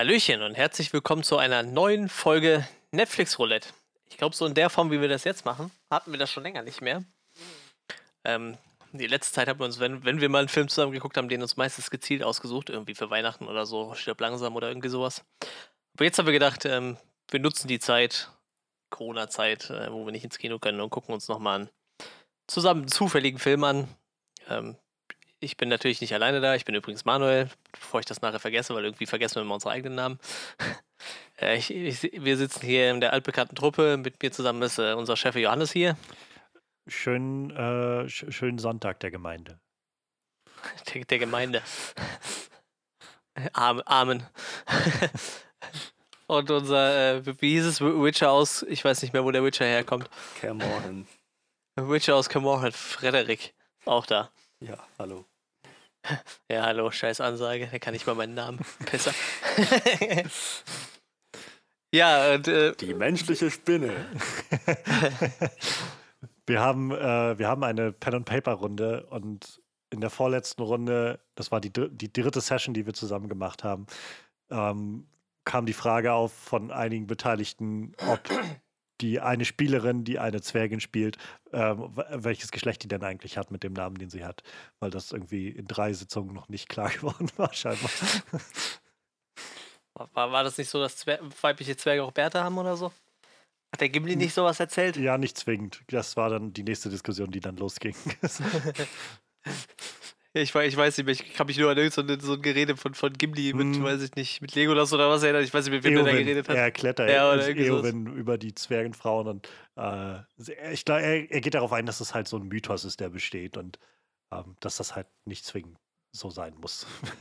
Hallöchen und herzlich willkommen zu einer neuen Folge Netflix Roulette. Ich glaube, so in der Form, wie wir das jetzt machen, hatten wir das schon länger nicht mehr. Ähm, die letzte Zeit haben wir uns, wenn, wenn wir mal einen Film zusammen geguckt haben, den uns meistens gezielt ausgesucht, irgendwie für Weihnachten oder so, stirb langsam oder irgendwie sowas. Aber jetzt haben wir gedacht, ähm, wir nutzen die Zeit, Corona-Zeit, äh, wo wir nicht ins Kino können und gucken uns nochmal einen zusammen zufälligen Film an. Ähm, ich bin natürlich nicht alleine da. Ich bin übrigens Manuel, bevor ich das nachher vergesse, weil irgendwie vergessen wir immer unsere eigenen Namen. äh, ich, ich, wir sitzen hier in der altbekannten Truppe. Mit mir zusammen ist äh, unser Chef Johannes hier. Schönen, äh, sch schönen Sonntag der Gemeinde. Der, der Gemeinde. Amen. Und unser, äh, wie hieß es, Witcher aus, ich weiß nicht mehr, wo der Witcher herkommt. Camorran. Witcher aus Camorran, Frederik, auch da. Ja, hallo. Ja, hallo, scheiß Ansage, da kann ich mal meinen Namen. Besser. ja, und, äh, Die menschliche Spinne. wir, haben, äh, wir haben eine Pen-and-Paper-Runde und in der vorletzten Runde, das war die, die dritte Session, die wir zusammen gemacht haben, ähm, kam die Frage auf von einigen Beteiligten, ob die eine Spielerin, die eine Zwergin spielt, ähm, welches Geschlecht die denn eigentlich hat mit dem Namen, den sie hat. Weil das irgendwie in drei Sitzungen noch nicht klar geworden war, scheinbar. War, war das nicht so, dass Zwer weibliche Zwerge auch Bärte haben oder so? Hat der Gimli nicht sowas erzählt? Ja, nicht zwingend. Das war dann die nächste Diskussion, die dann losging. Ich, ich weiß nicht mehr, ich kann mich nur an so, so ein Gerede von, von Gimli mit, hm. weiß ich nicht, mit Legolas oder was erinnern. Ich weiß nicht, mit wem Eowyn, der da geredet hat. Er erklärt ja, Eowyn über die Zwergenfrauen und äh, ich glaube, er, er, geht darauf ein, dass es halt so ein Mythos ist, der besteht und ähm, dass das halt nicht zwingend so sein muss.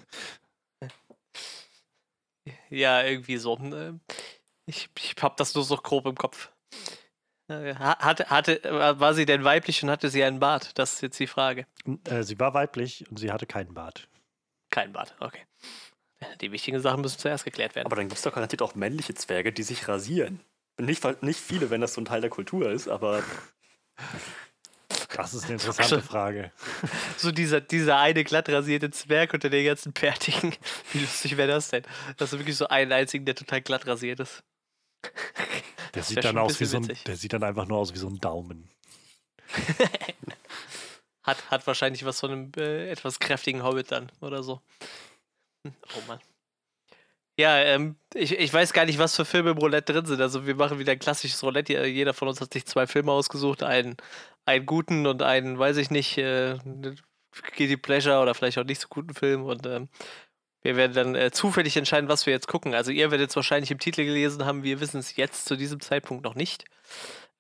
Ja, irgendwie so. Ne? Ich, ich hab das nur so grob im Kopf. Hatte, hatte, war sie denn weiblich und hatte sie einen Bart? Das ist jetzt die Frage. Äh, sie war weiblich und sie hatte keinen Bart. Keinen Bart, okay. Die wichtigen Sachen müssen zuerst geklärt werden. Aber dann gibt es doch garantiert auch männliche Zwerge, die sich rasieren. Nicht, nicht viele, wenn das so ein Teil der Kultur ist, aber. Das ist eine interessante Frage. So dieser, dieser eine glatt rasierte Zwerg unter den ganzen Bärtigen. Wie lustig wäre das denn? Das ist wirklich so einen einzigen, der total glatt rasiert ist. Der sieht dann aus wie so ein, der sieht dann einfach nur aus wie so ein Daumen. hat, hat wahrscheinlich was von einem äh, etwas kräftigen Hobbit dann oder so. Hm, oh Mann. Ja, ähm, ich, ich weiß gar nicht, was für Filme im Roulette drin sind. Also wir machen wieder ein klassisches Roulette. Jeder von uns hat sich zwei Filme ausgesucht. Einen, einen guten und einen, weiß ich nicht, äh, Guilty Pleasure oder vielleicht auch nicht so guten Film. Und ähm, wir werden dann äh, zufällig entscheiden, was wir jetzt gucken. Also ihr werdet es wahrscheinlich im Titel gelesen haben, wir wissen es jetzt zu diesem Zeitpunkt noch nicht.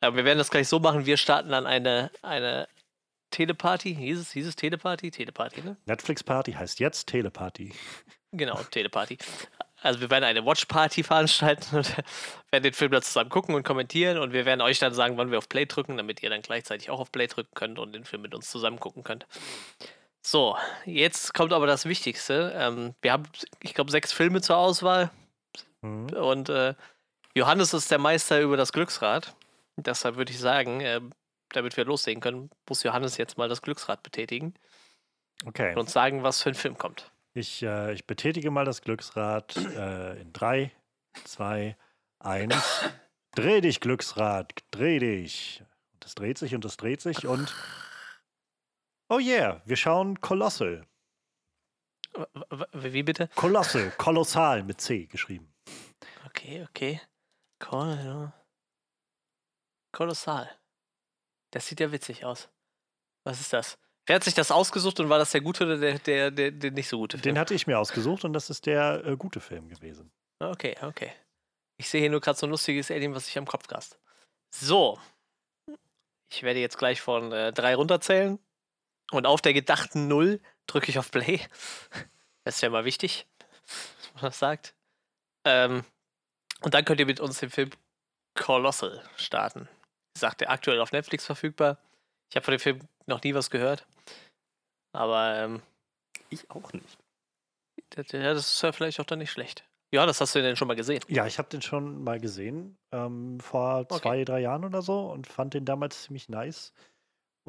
Aber wir werden das gleich so machen, wir starten dann eine, eine Teleparty. Hieß es, hieß es Teleparty? Teleparty, ne? Netflix Party heißt jetzt Teleparty. Genau, Teleparty. Also wir werden eine Watch-Party veranstalten und werden den Film dann zusammen gucken und kommentieren und wir werden euch dann sagen, wann wir auf Play drücken, damit ihr dann gleichzeitig auch auf Play drücken könnt und den Film mit uns zusammen gucken könnt. So, jetzt kommt aber das Wichtigste. Ähm, wir haben, ich glaube, sechs Filme zur Auswahl. Mhm. Und äh, Johannes ist der Meister über das Glücksrad. Deshalb würde ich sagen, äh, damit wir loslegen können, muss Johannes jetzt mal das Glücksrad betätigen. Okay. Und uns sagen, was für ein Film kommt. Ich, äh, ich betätige mal das Glücksrad äh, in drei, zwei, eins. dreh dich, Glücksrad, dreh dich. Es dreht sich und es dreht sich und Oh yeah, wir schauen Colossal. Wie bitte? Colossal, kolossal mit C geschrieben. Okay, okay. Kol Kolossal. Das sieht ja witzig aus. Was ist das? Wer hat sich das ausgesucht und war das der gute oder der, der, der, der nicht so gute Film? Den hatte ich mir ausgesucht und das ist der äh, gute Film gewesen. Okay, okay. Ich sehe hier nur gerade so ein lustiges Alien, was sich am Kopf grast. So. Ich werde jetzt gleich von äh, drei runterzählen. Und auf der gedachten Null drücke ich auf Play. Das ist ja mal wichtig, dass man das sagt. Ähm, und dann könnt ihr mit uns den Film Colossal starten. Wie gesagt, der aktuell auf Netflix verfügbar. Ich habe von dem Film noch nie was gehört. Aber ähm, ich auch nicht. Ja, das ist ja vielleicht auch dann nicht schlecht. Ja, das hast du denn schon mal gesehen? Ja, ich habe den schon mal gesehen. Ähm, vor okay. zwei, drei Jahren oder so und fand den damals ziemlich nice.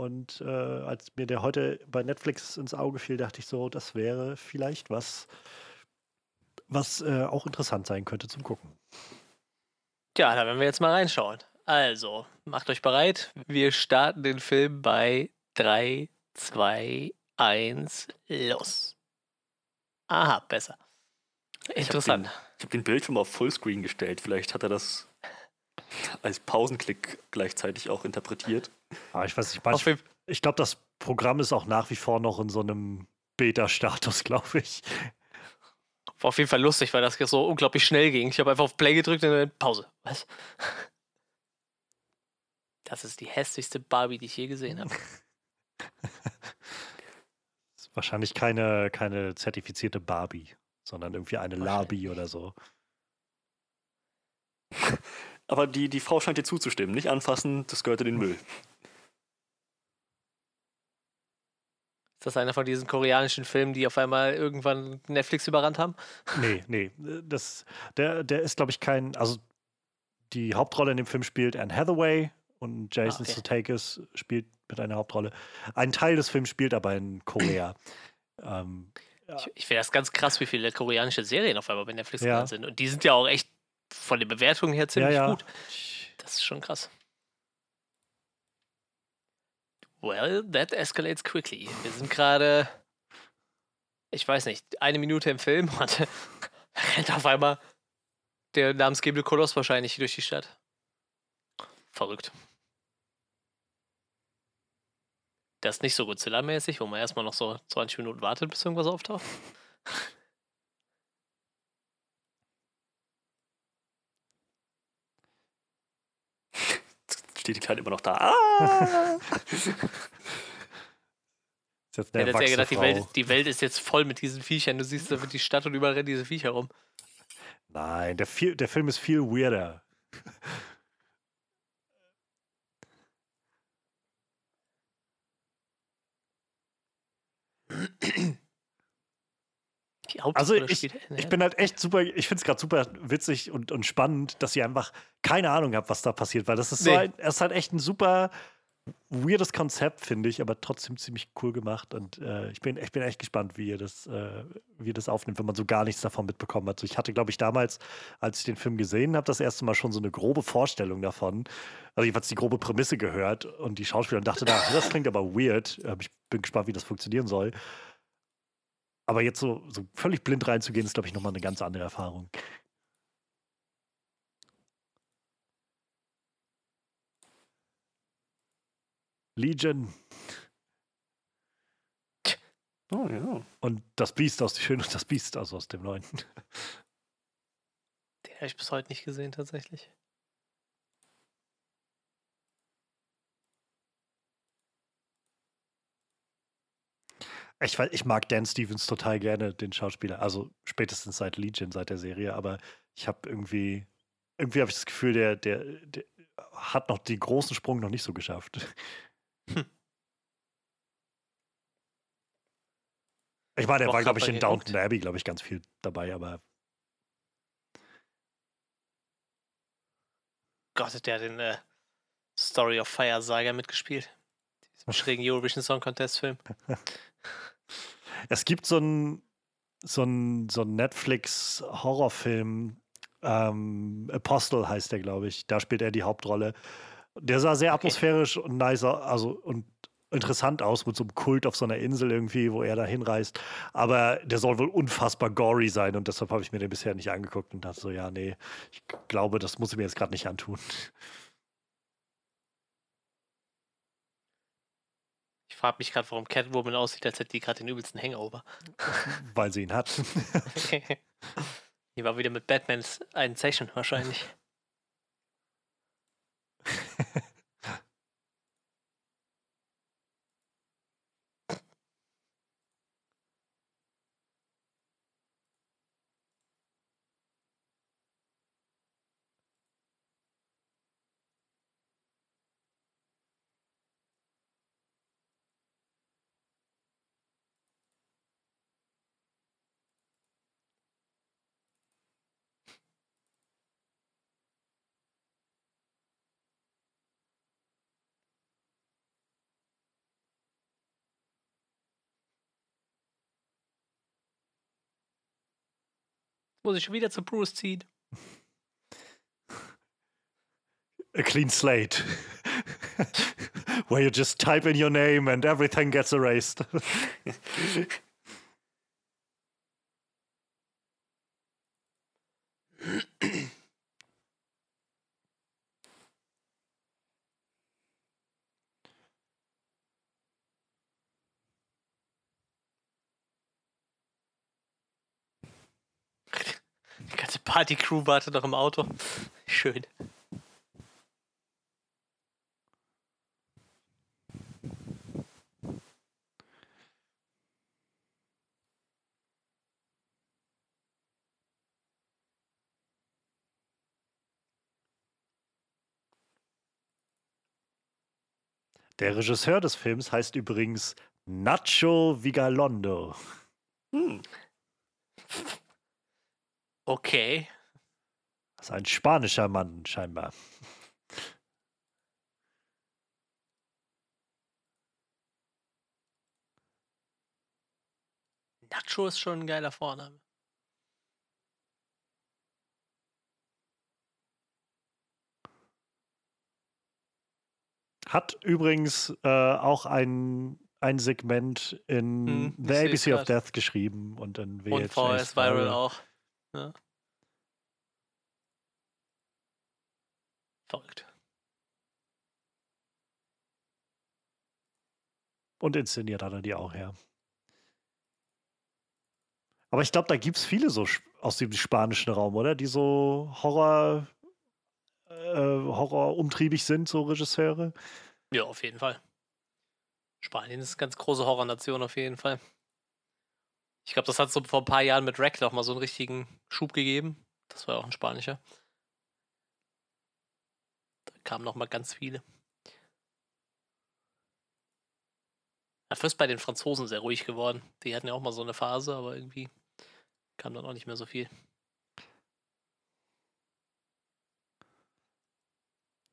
Und äh, als mir der heute bei Netflix ins Auge fiel, dachte ich so, das wäre vielleicht was. was äh, auch interessant sein könnte zum Gucken. Tja, da werden wir jetzt mal reinschauen. Also, macht euch bereit. Wir starten den Film bei 3, 2, 1, los. Aha, besser. Interessant. Ich habe den, hab den Bildschirm auf Fullscreen gestellt. Vielleicht hat er das als Pausenklick gleichzeitig auch interpretiert. Aber ich weiß nicht, manch, ich glaube, das Programm ist auch nach wie vor noch in so einem Beta-Status, glaube ich. War auf jeden Fall lustig, weil das so unglaublich schnell ging. Ich habe einfach auf Play gedrückt und dann Pause. Was? Das ist die hässlichste Barbie, die ich je gesehen habe. wahrscheinlich keine, keine zertifizierte Barbie, sondern irgendwie eine Labi oder so. Aber die, die Frau scheint dir zuzustimmen. Nicht anfassen, das gehört in den Müll. Ist das einer von diesen koreanischen Filmen, die auf einmal irgendwann Netflix überrannt haben? Nee, nee. Das, der, der ist, glaube ich, kein. Also, die Hauptrolle in dem Film spielt Anne Hathaway und Jason ah, okay. Sudeikis spielt mit einer Hauptrolle. Ein Teil des Films spielt aber in Korea. ähm, ja. Ich, ich finde das ganz krass, wie viele koreanische Serien auf einmal bei Netflix ja. sind. Und die sind ja auch echt von den Bewertungen her ziemlich ja, gut. Das ist schon krass. Well, that escalates quickly. Wir sind gerade, ich weiß nicht, eine Minute im Film und rennt auf einmal der namensgebende Koloss wahrscheinlich durch die Stadt. Verrückt. Das ist nicht so Godzilla-mäßig, wo man erstmal noch so 20 Minuten wartet, bis irgendwas auftaucht. Steht die Kleine immer noch da. Ah! ist jetzt eine ja, gedacht, die Welt, die Welt ist jetzt voll mit diesen Viechern. Du siehst da die Stadt und überall rennen diese Viecher rum. Nein, der, viel, der Film ist viel weirder. also ich, ich bin halt echt super, ich finde es gerade super witzig und, und spannend, dass ihr einfach keine Ahnung habt, was da passiert, weil das ist nee. so ein, es ist halt echt ein super weirdes Konzept, finde ich, aber trotzdem ziemlich cool gemacht. Und äh, ich, bin, ich bin echt gespannt, wie ihr, das, äh, wie ihr das aufnimmt, wenn man so gar nichts davon mitbekommen hat. Also ich hatte, glaube ich, damals, als ich den Film gesehen habe, das erste Mal schon so eine grobe Vorstellung davon. Also jedenfalls die grobe Prämisse gehört und die Schauspieler und dachte, da, das klingt aber weird. Ich bin gespannt, wie das funktionieren soll. Aber jetzt so, so völlig blind reinzugehen, ist, glaube ich, nochmal eine ganz andere Erfahrung. Legion. Oh ja. Und das Biest aus Schön und das Biest, also aus dem neuen. Den habe ich bis heute nicht gesehen, tatsächlich. Ich, ich mag Dan Stevens total gerne, den Schauspieler. Also spätestens seit Legion, seit der Serie. Aber ich habe irgendwie, irgendwie habe ich das Gefühl, der, der, der hat noch den großen Sprung noch nicht so geschafft. Hm. Ich meine, der war, glaube ich, in Downton Abbey, glaube ich, ganz viel dabei, aber. Gott, der hat den äh, Story of Fire Saga mitgespielt. Diesem schrägen Eurovision Song Contest Film. Es gibt so einen so so ein Netflix-Horrorfilm, ähm, Apostle heißt der, glaube ich. Da spielt er die Hauptrolle. Der sah sehr okay. atmosphärisch und nice, also und interessant aus mit so einem Kult auf so einer Insel irgendwie, wo er da hinreist. Aber der soll wohl unfassbar gory sein und deshalb habe ich mir den bisher nicht angeguckt und dachte so, ja, nee, ich glaube, das muss ich mir jetzt gerade nicht antun. Frage mich gerade, warum Catwoman aussieht, als hätte die gerade den übelsten Hangover. Weil sie ihn hat. die war wieder mit Batmans einen Session wahrscheinlich. Muss ich schon wieder zu Bruce ziehen. A clean slate. Where you just type in your name and everything gets erased. Party-Crew wartet noch im Auto. Schön. Der Regisseur des Films heißt übrigens Nacho Vigalondo. Hm. Okay. Das ist ein spanischer Mann, scheinbar. Nacho ist schon ein geiler Vorname. Hat übrigens äh, auch ein, ein Segment in Hm, The ABC of. Death geschrieben und in VHS Und VS Viral auch. Ja. Verrückt. Und inszeniert hat er die auch, ja. Aber ich glaube, da gibt es viele so aus dem spanischen Raum, oder? Die so Horror, äh, Horror umtriebig sind, so Regisseure. Ja, auf jeden Fall. Spanien ist eine ganz große Horrornation auf jeden Fall. Ich glaube, das hat so vor ein paar Jahren mit Rack noch mal so einen richtigen Schub gegeben. Das war ja auch ein spanischer. Da kamen noch mal ganz viele. Dafür ist bei den Franzosen sehr ruhig geworden. Die hatten ja auch mal so eine Phase, aber irgendwie kam dann auch nicht mehr so viel.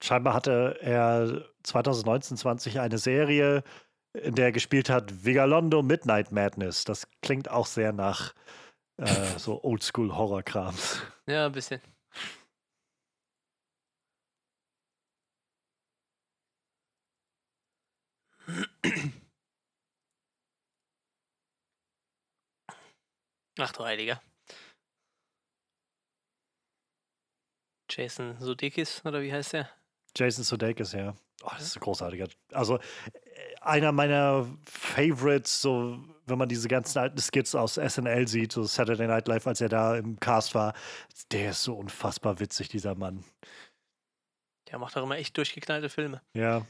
Scheinbar hatte er 2019, 20 eine Serie, der er gespielt hat Vigalondo Midnight Madness. Das klingt auch sehr nach äh, so Oldschool-Horror-Krams. Ja, ein bisschen. Ach du Heiliger. Jason Sudeikis, oder wie heißt der? Jason Sudeikis, ja. Oh, das ist ein großartiger. Also äh, einer meiner Favorites, so wenn man diese ganzen alten Skits aus SNL sieht, so Saturday Night Live, als er da im Cast war, der ist so unfassbar witzig, dieser Mann. Der macht auch immer echt durchgeknallte Filme. Ja.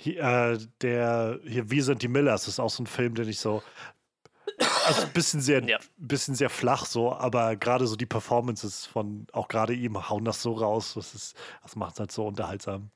Hier, äh, der hier Wir sind die Millers ist auch so ein Film, den ich so also ein bisschen sehr, Ja. bisschen sehr flach so, aber gerade so die Performances von auch gerade ihm hauen das so raus, das ist, das macht es halt so unterhaltsam.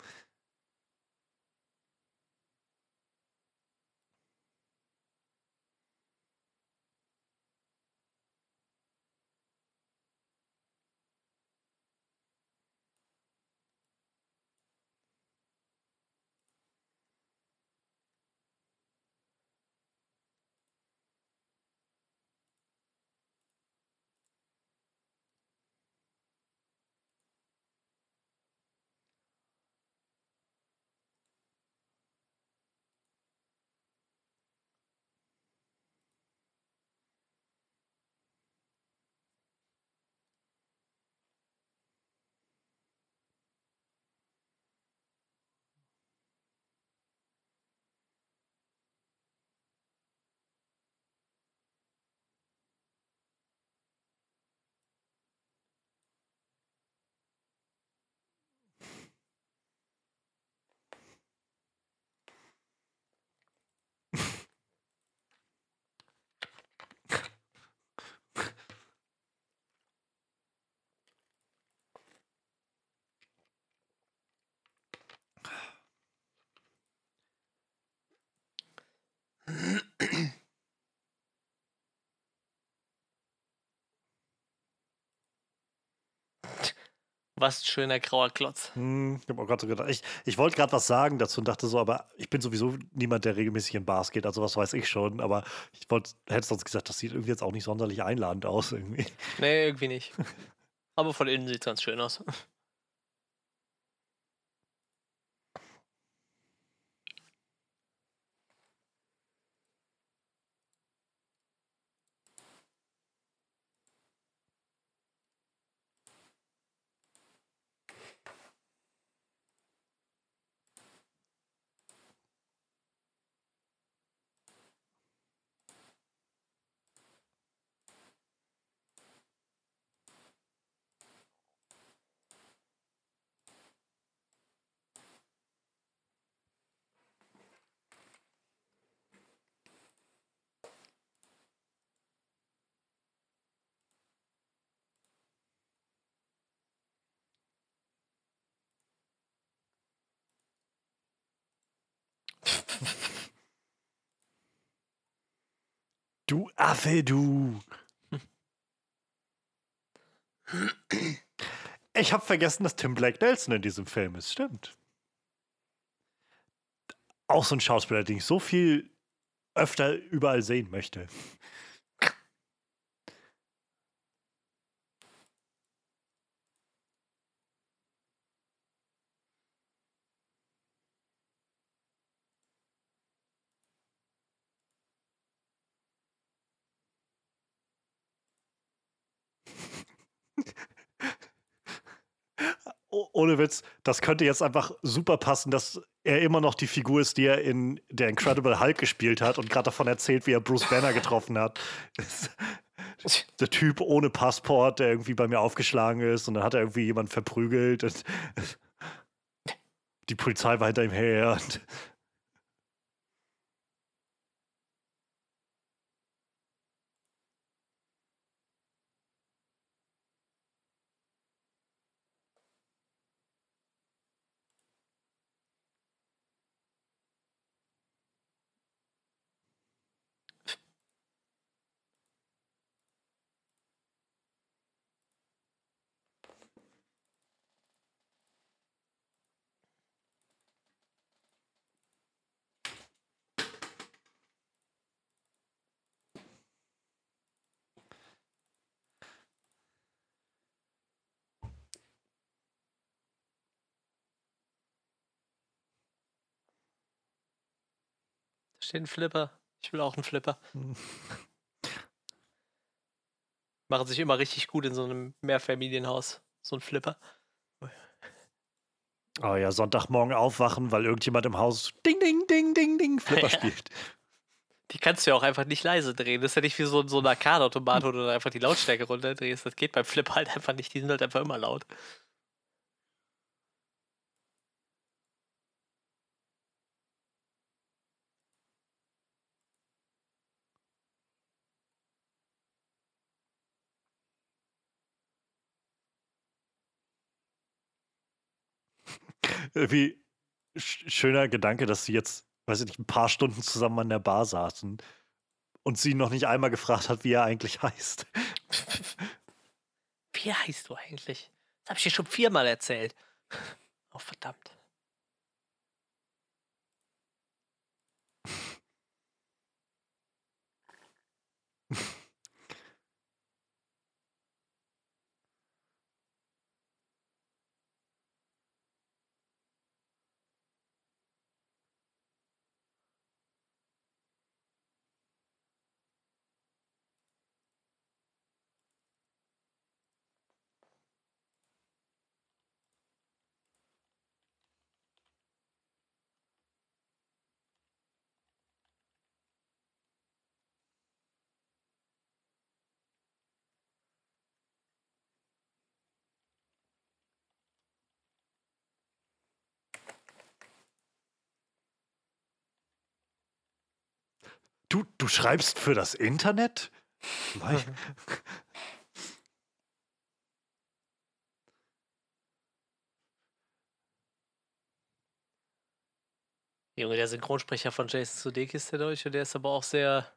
Was ein schöner grauer Klotz. Hm, ich hab auch grad so gedacht. Ich, ich wollte gerade was sagen dazu und dachte so, aber ich bin sowieso niemand, der regelmäßig in Bars geht, also was weiß ich schon. Aber ich wollte, hätte sonst gesagt, das sieht irgendwie jetzt auch nicht sonderlich einladend aus irgendwie. Nee, irgendwie nicht. Aber von innen sieht es ganz schön aus. Du Affe, du. Ich habe vergessen, dass Tim Blake Nelson in diesem Film ist. Stimmt. Auch so ein Schauspieler, den ich so viel öfter überall sehen möchte. Ohne Witz, das könnte jetzt einfach super passen, dass er immer noch die Figur ist, die er in der Incredible Hulk gespielt hat und gerade davon erzählt, wie er Bruce Banner getroffen hat. der Typ ohne Passport, der irgendwie bei mir aufgeschlagen ist und dann hat er irgendwie jemanden verprügelt. Und die Polizei war hinter ihm her. Und Ein Flipper. Ich will auch einen Flipper. Machen sich immer richtig gut in so einem Mehrfamilienhaus. So ein Flipper. Oh ja, Sonntagmorgen aufwachen, weil irgendjemand im Haus Ding, Ding, Ding, Ding, Ding Flipper Ja. spielt. Die kannst du ja auch einfach nicht leise drehen. Das ist ja nicht wie so, so ein Arcade-Automat, wo du einfach die Lautstärke runterdrehst. Das geht beim Flip halt einfach nicht. Die sind halt einfach immer laut. Irgendwie sch- schöner Gedanke, dass sie jetzt, weiß ich nicht, ein paar Stunden zusammen an der Bar saßen und sie noch nicht einmal gefragt hat, wie er eigentlich heißt. Wie heißt du eigentlich? Das habe ich dir schon viermal erzählt. Oh, verdammt. Du, du schreibst für das Internet? Junge, der Synchronsprecher von Jason Sudeikis, der Deutsche, der ist aber auch sehr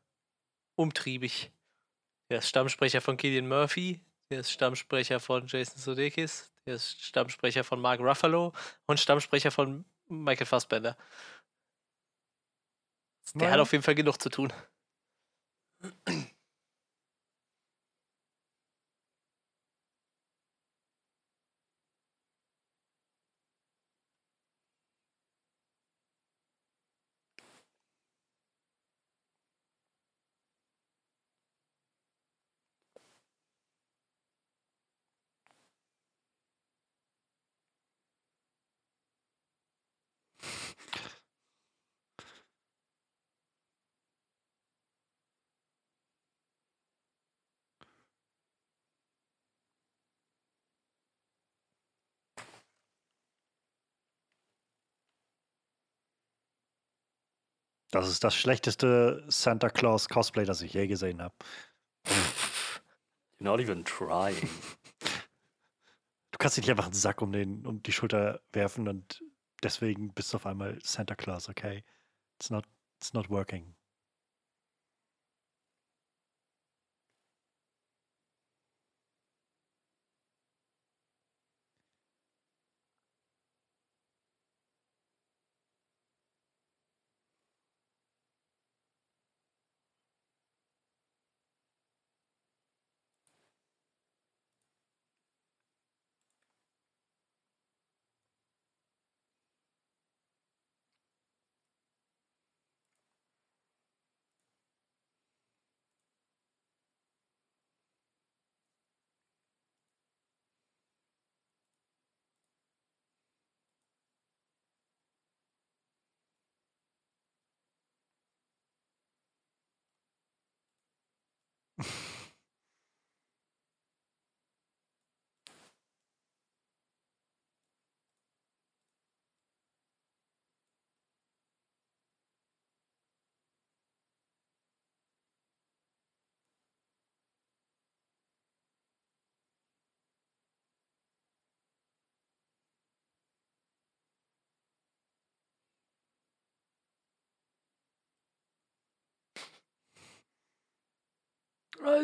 umtriebig. Der ist Stammsprecher von Killian Murphy, der ist Stammsprecher von Jason Sudeikis, Der ist Stammsprecher von Mark Ruffalo und Stammsprecher von Michael Fassbender. Der Naja. hat auf jeden Fall genug zu tun. Das ist das schlechteste Santa Claus Cosplay, das ich je gesehen habe. You're not even trying. Du kannst dich nicht einfach einen Sack um, den, um die Schulter werfen und deswegen bist du auf einmal Santa Claus, okay? It's not, it's not working.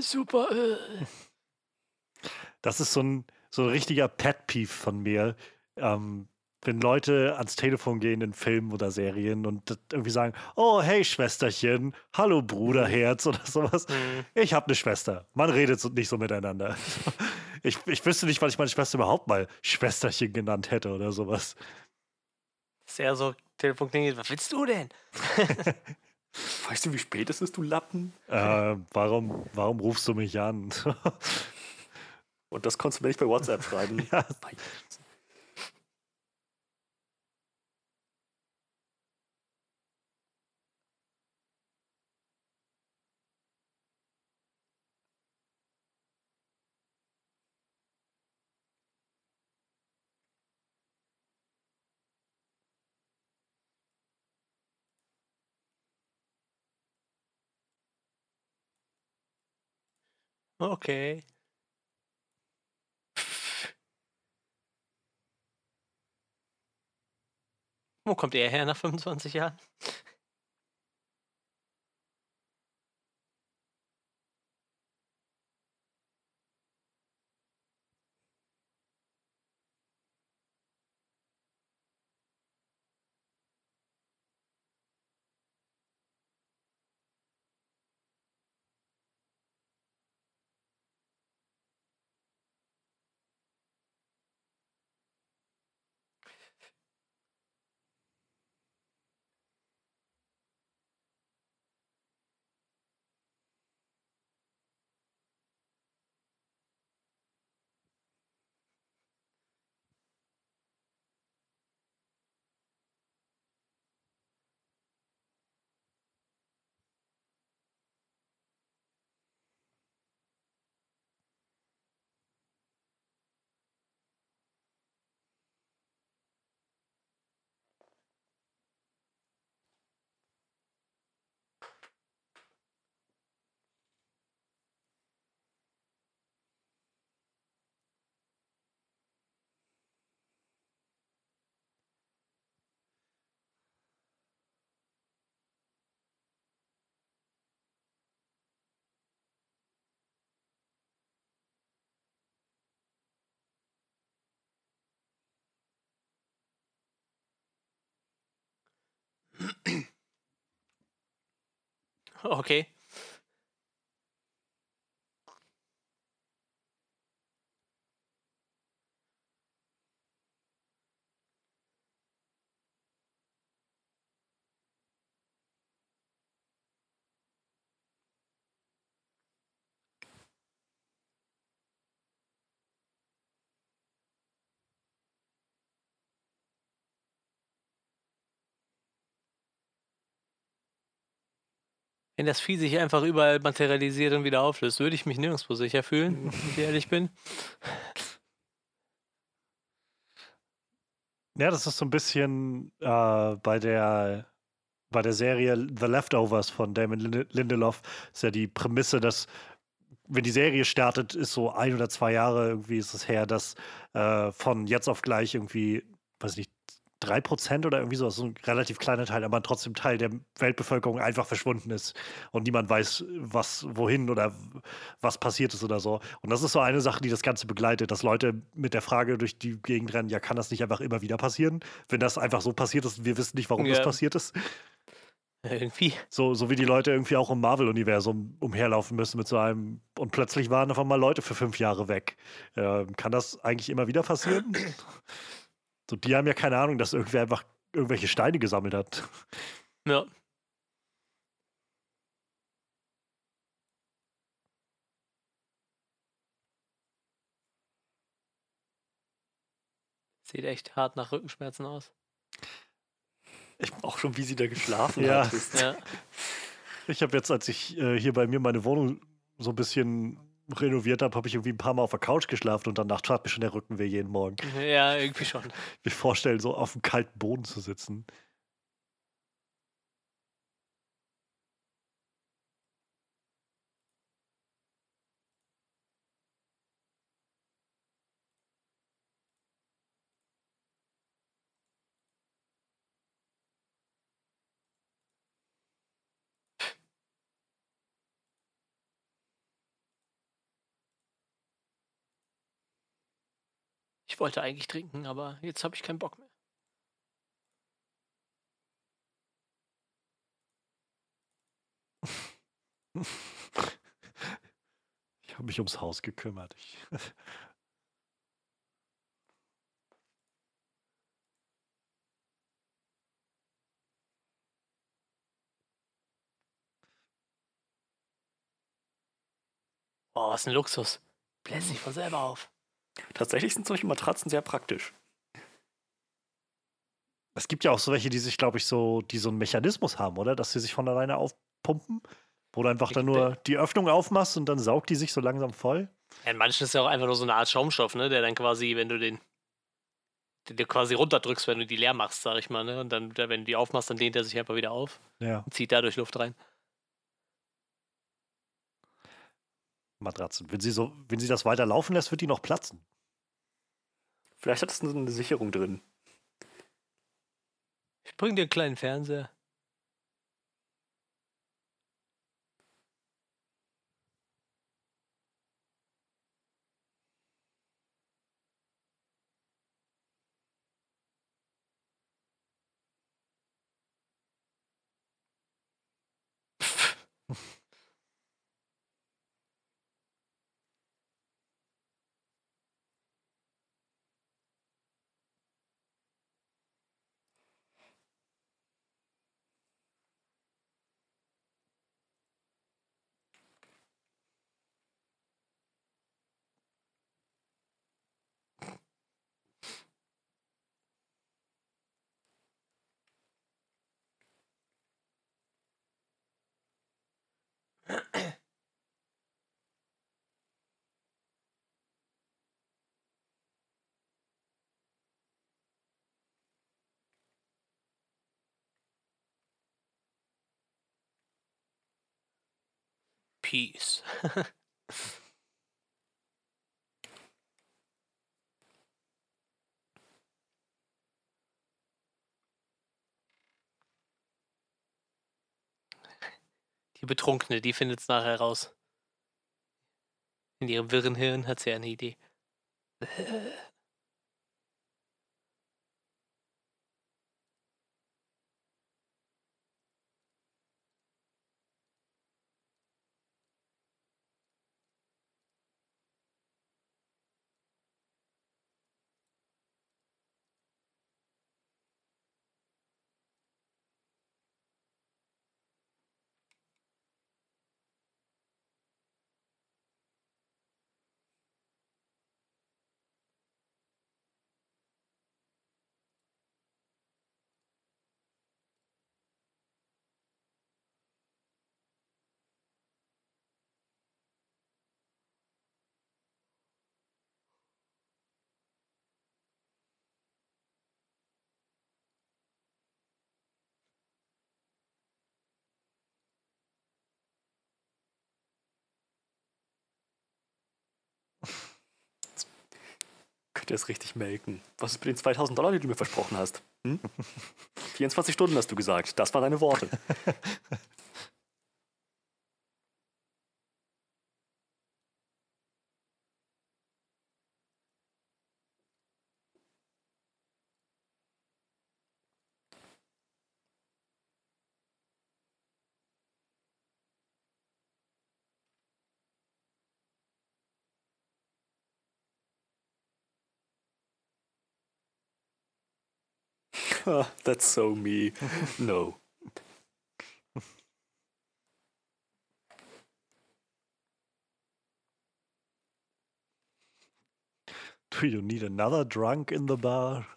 Super. äh. Das ist so ein, so ein richtiger Pet-Peeve von mir. Ähm, wenn Leute ans Telefon gehen in Filmen oder Serien und irgendwie sagen, oh, hey Schwesterchen, hallo Bruderherz oder sowas. Hm. Ich habe eine Schwester. Man redet so, nicht so miteinander. Ich, ich wüsste nicht, wann ich meine Schwester überhaupt mal Schwesterchen genannt hätte oder sowas. Sehr so, Telefon klingelt. Was willst du denn? Weißt du, wie spät es ist, du Lappen? Äh, warum, warum rufst du mich an? Und das konntest du mir nicht bei WhatsApp schreiben. Ja. Okay. Wo kommt er her nach 25 Jahren? Okay. Wenn das Vieh sich einfach überall materialisiert und wieder auflöst, würde ich mich nirgendwo sicher fühlen, wenn ich ehrlich bin. Ja, das ist so ein bisschen äh, bei der bei der Serie The Leftovers von Damon Linde- Lindelof ist ja die Prämisse, dass wenn die Serie startet, ist so ein oder zwei Jahre irgendwie ist es her, dass äh, von jetzt auf gleich irgendwie, weiß nicht, drei Prozent oder irgendwie so, so ein relativ kleiner Teil, aber trotzdem Teil der Weltbevölkerung einfach verschwunden ist und niemand weiß, was, wohin oder was passiert ist oder so. Und das ist so eine Sache, die das Ganze begleitet, dass Leute mit der Frage durch die Gegend rennen, ja, kann das nicht einfach immer wieder passieren? Wenn das einfach so passiert ist und wir wissen nicht, warum das Ja. passiert ist. Irgendwie. So, so wie die Leute irgendwie auch im Marvel-Universum umherlaufen müssen mit so einem und plötzlich waren einfach mal Leute für fünf Jahre weg. Ähm, kann das eigentlich immer wieder passieren? so, die haben ja keine Ahnung, dass irgendwer einfach irgendwelche Steine gesammelt hat. Ja. Sieht echt hart nach Rückenschmerzen aus. Auch schon, wie sie da geschlafen Ja. hat. Ja. Ich habe jetzt, als ich äh, hier bei mir meine Wohnung so ein bisschen renoviert habe, habe ich irgendwie ein paar Mal auf der Couch geschlafen und danach tat mir schon der Rücken weh jeden Morgen. ja, irgendwie schon. Mir vorstellen, so auf dem kalten Boden zu sitzen. Ich wollte eigentlich trinken, aber jetzt habe ich keinen Bock mehr. Ich habe mich ums Haus gekümmert. Ich, Boah, was ein Luxus. Bläst sich von selber auf. Tatsächlich sind solche Matratzen sehr praktisch. es gibt ja auch so welche, die sich, glaube ich, so, die so einen Mechanismus haben, oder? Dass sie sich von alleine aufpumpen. Wo du einfach Ich dann nur die Öffnung aufmachst und dann saugt die sich so langsam voll. Ja, in manchen ist ja auch einfach nur so eine Art Schaumstoff, ne? Der dann quasi, wenn du den, den du quasi runterdrückst, wenn du die leer machst, sag ich mal, ne? Und dann, wenn du die aufmachst, dann dehnt er sich einfach wieder auf Ja, und zieht dadurch Luft rein. Matratzen. Wenn sie, so, wenn sie das weiter laufen lässt, wird die noch platzen. Vielleicht hat es so eine Sicherung drin. Ich bring dir einen kleinen Fernseher. Peace. Die Betrunkene, die findet es nachher raus. In ihrem wirren Hirn hat sie eine Idee. Der ist richtig melken. Was ist mit den 2000 Dollar, die du mir versprochen hast? Hm? 24 Stunden hast du gesagt. Das waren deine Worte. That's so me. No. Do you need another drunk in the bar?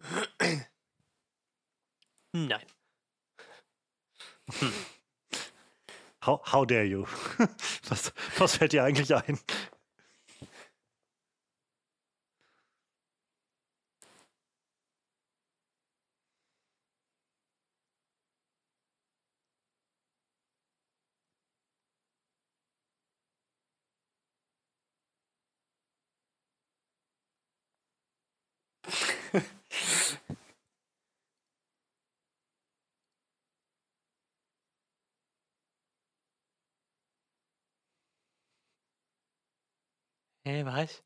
Nein. How, how dare you? Was, was fällt dir eigentlich ein? Hä, was?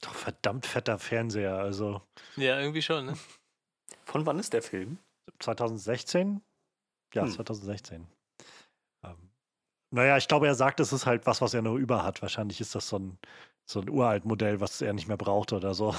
Doch verdammt fetter Fernseher. Also Ja, irgendwie schon, ne? Von wann ist der Film? 2016? Ja, Hm. 2016. Ähm, naja, ich glaube, er sagt, es ist halt was, was er noch über hat. Wahrscheinlich ist das so ein, so ein uralt Modell, was er nicht mehr braucht oder so.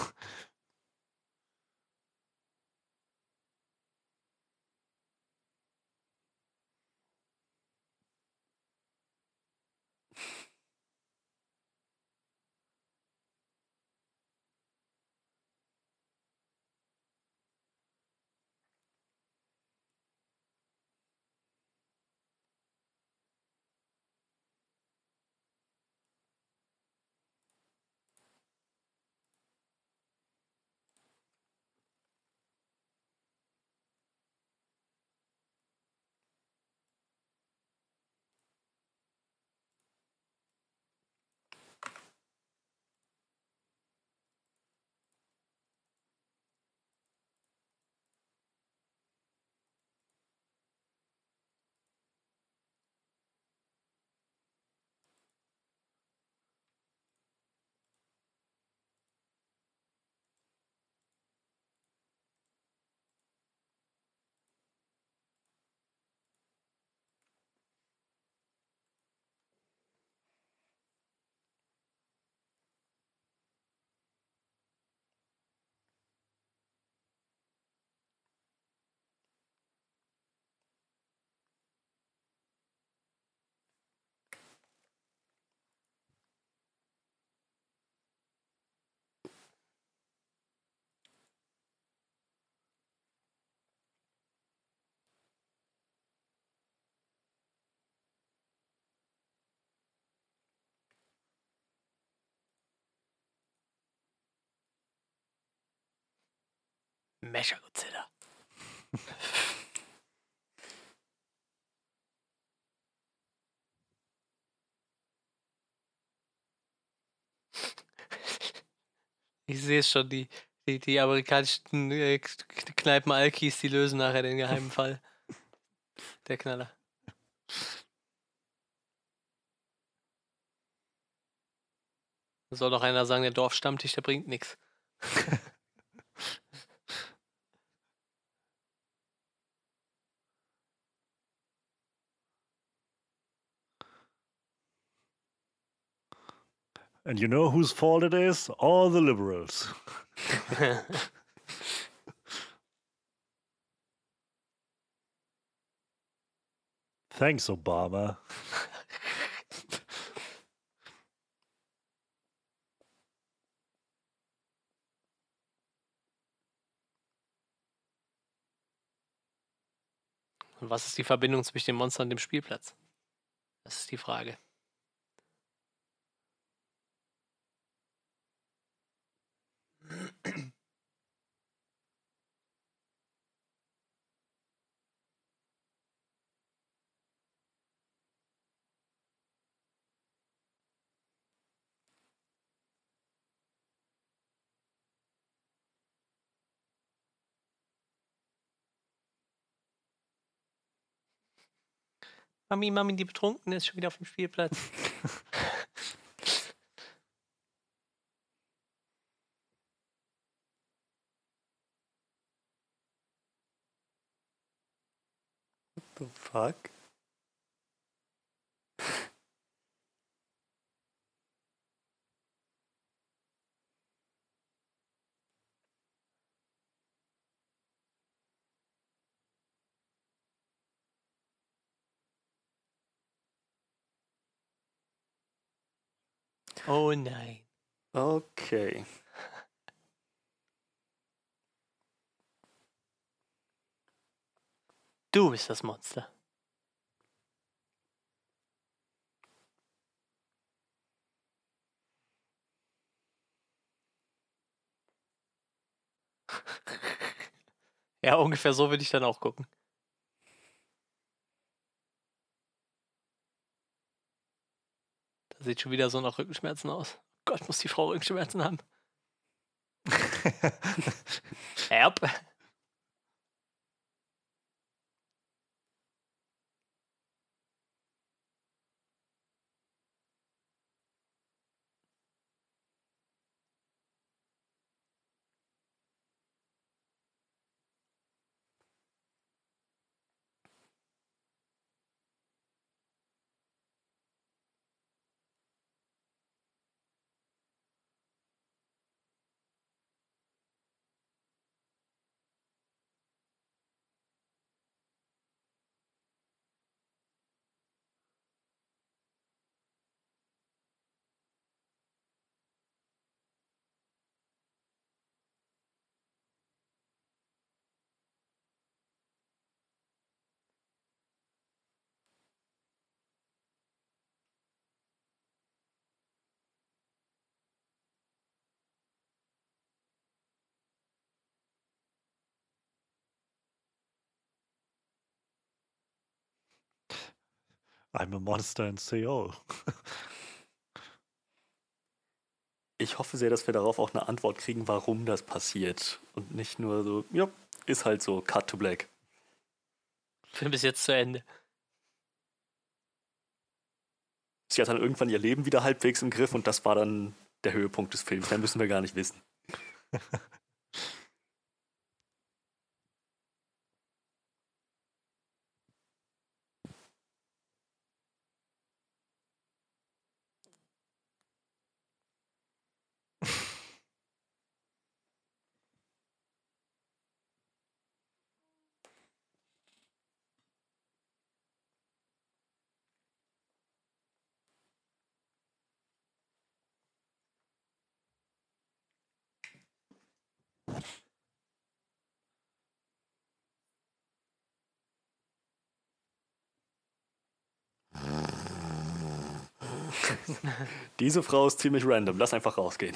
Mecha Godzilla. Ich sehe es schon, die, die, die amerikanischen äh, Kneipen-Alkis, die lösen nachher den geheimen Fall. Der Knaller. Soll doch einer sagen, der Dorfstammtisch, der bringt nichts. And you know whose fault it is? All the liberals. Thanks, Obama. Und was ist die Verbindung zwischen dem Monster und dem Spielplatz? Das ist die Frage. Mami, Mami, die Betrunkene ist schon wieder auf dem Spielplatz. fuck? Oh nein. Okay. Du bist das Monster. ja, ungefähr so würde ich dann auch gucken. Da sieht schon wieder so nach Rückenschmerzen aus. Gott, muss die Frau Rückenschmerzen haben. Erb. I'm a monster in Seoul. Ich hoffe sehr, dass wir darauf auch eine Antwort kriegen, warum das passiert. Und nicht nur so, ja, ist halt so, cut to black. Film ist jetzt zu Ende. Sie hat dann irgendwann ihr Leben wieder halbwegs im Griff und das war dann der Höhepunkt des Films. Mehr müssen wir gar nicht wissen. Diese Frau ist ziemlich random. Lass einfach rausgehen.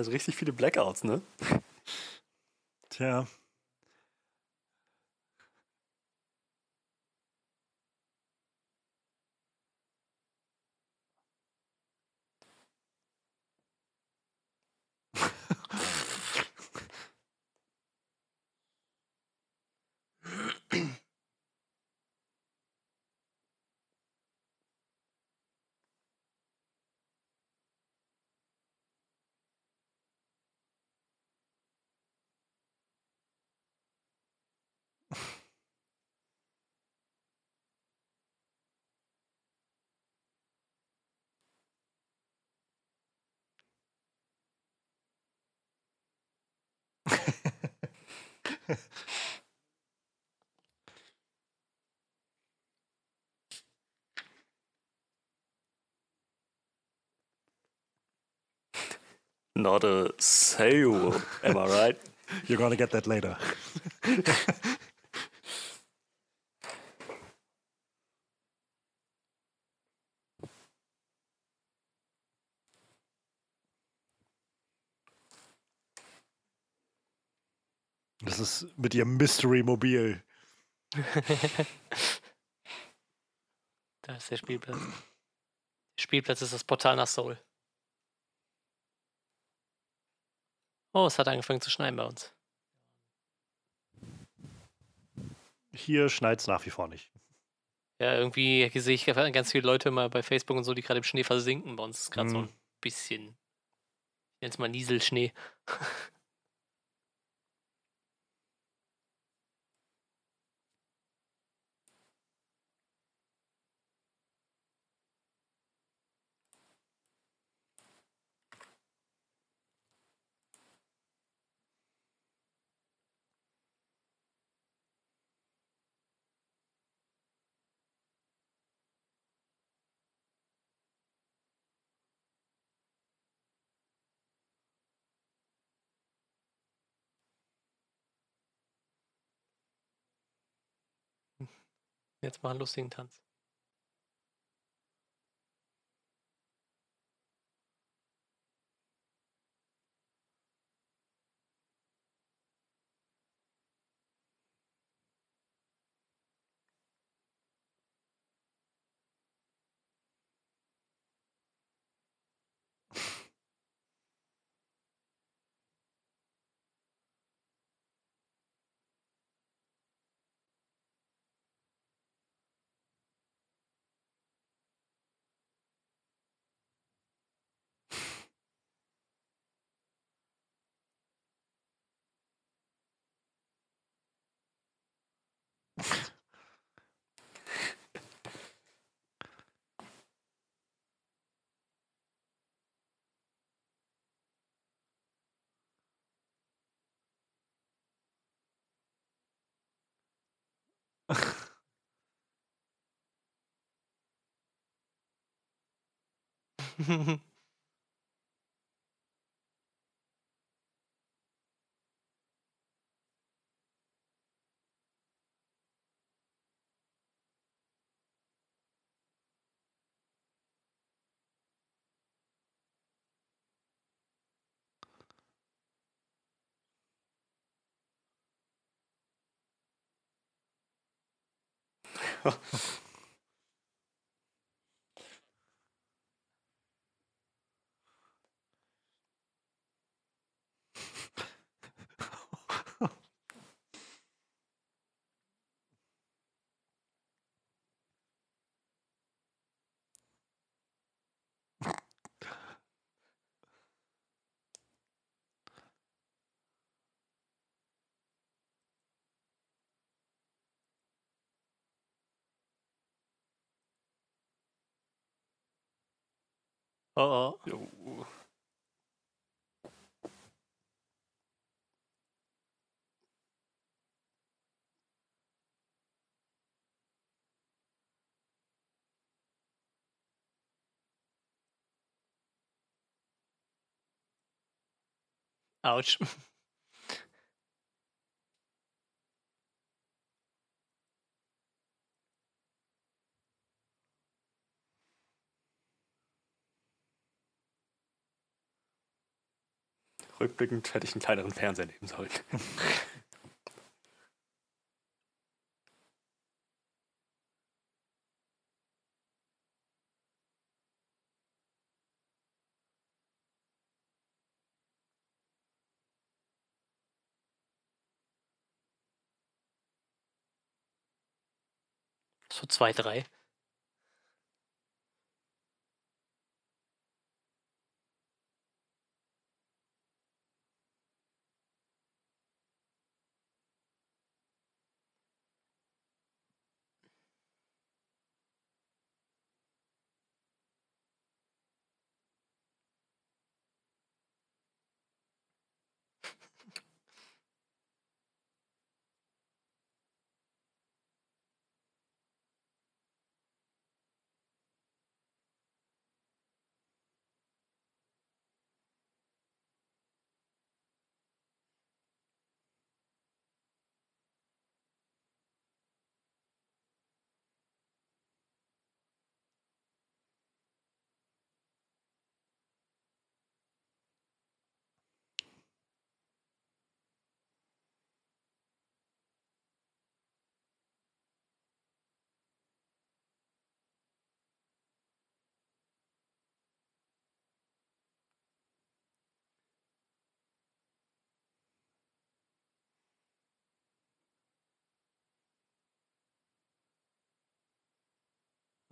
Also richtig viele Blackouts, ne? Tja. Not a sale, am I right? You're gonna get that later. Das ist mit ihrem Mystery-Mobil. da ist der Spielplatz. Der Spielplatz ist das Portal nach Soul. Oh, es hat angefangen zu schneien bei uns. Hier schneit es nach wie vor nicht. Ja, irgendwie sehe ich ganz viele Leute mal bei Facebook und so, die gerade im Schnee versinken. Bei uns ist gerade mm. so ein bisschen, ich nenne es mal Nieselschnee. Jetzt mal einen lustigen Tanz. Oh. Oh, oh. Rückblickend hätte ich einen kleineren Fernseher nehmen sollen. So zwei, drei.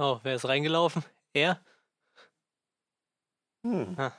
Oh, wer ist reingelaufen? Er? Hm. Ah.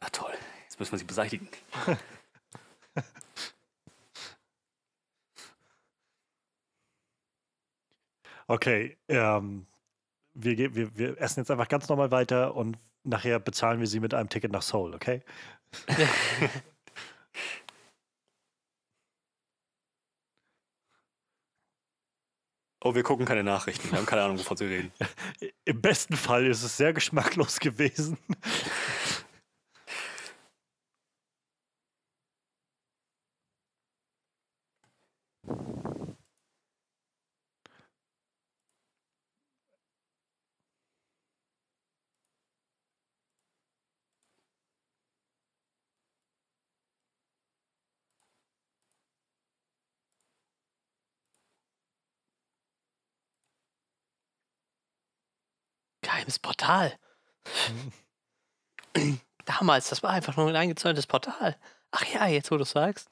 Na toll, jetzt müssen wir sie beseitigen. Okay, ähm, wir, wir, wir essen jetzt einfach ganz normal weiter und nachher bezahlen wir sie mit einem Ticket nach Seoul, okay? Oh, wir gucken keine Nachrichten. Wir haben keine Ahnung, wovon sie reden. Im besten Fall ist es sehr geschmacklos gewesen. Portal. Damals, das war einfach nur ein eingezäuntes Portal. Ach ja, jetzt wo du sagst.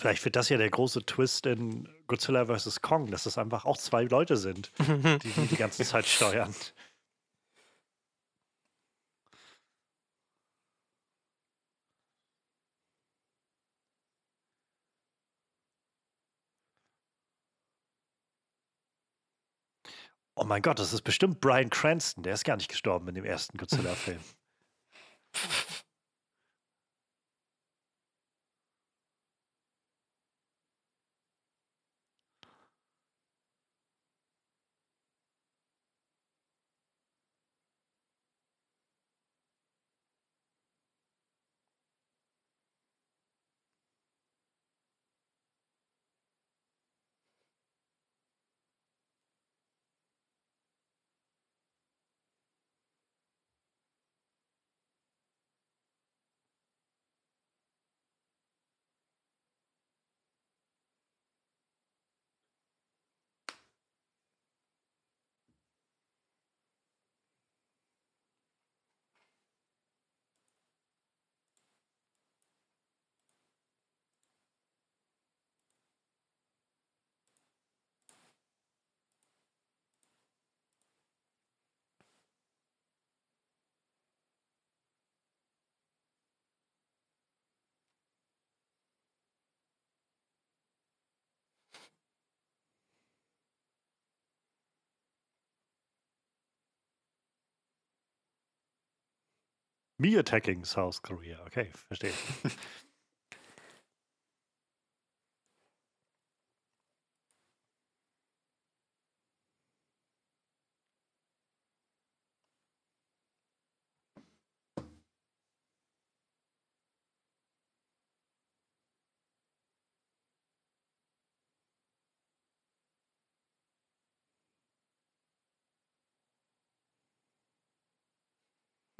Vielleicht wird das ja der große Twist in Godzilla vs. Kong, dass es einfach auch zwei Leute sind, die die, die ganze Zeit steuern. Oh mein Gott, das ist bestimmt Brian Cranston. Der ist gar nicht gestorben in dem ersten Godzilla-Film. Me attacking South Korea. Okay, verstehe.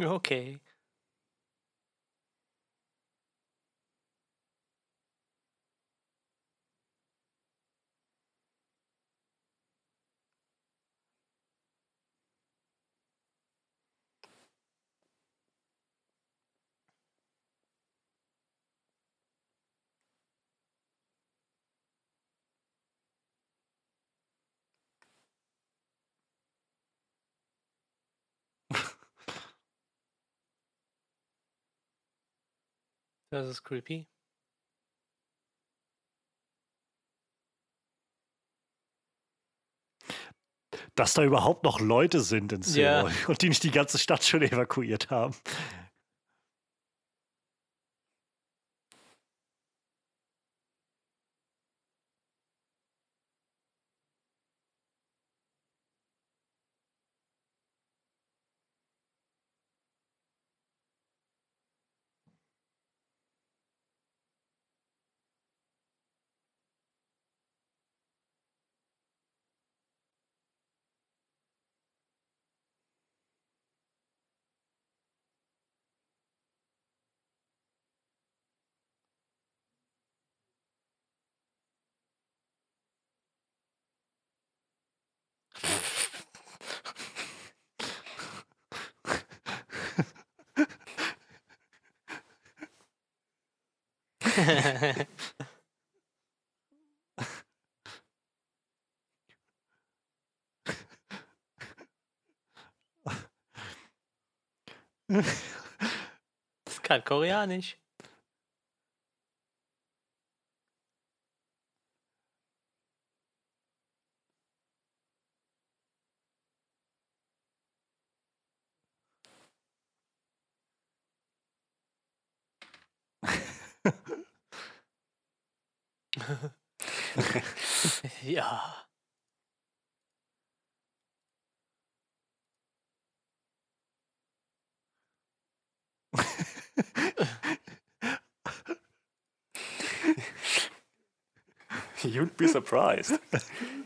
Okay. Das ist creepy. Dass da überhaupt noch Leute sind in Ja. Seoul und die nicht die ganze Stadt schon evakuiert haben. Das kann Koreanisch. Be surprised.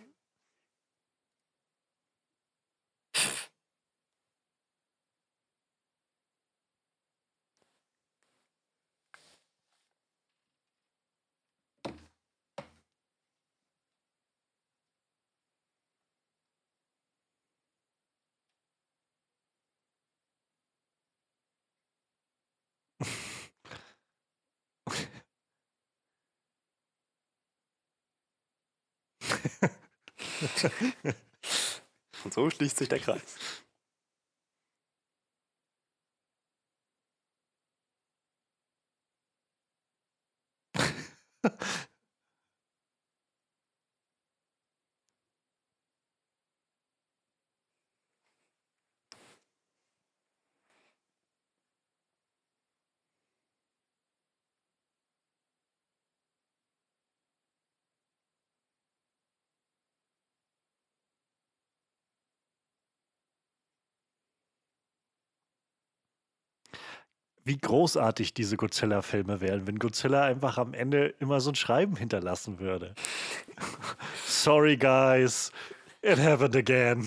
Und so schließt sich der Kreis. Wie großartig diese Godzilla-Filme wären, wenn Godzilla einfach am Ende immer so ein Schreiben hinterlassen würde. Sorry, guys. It happened again.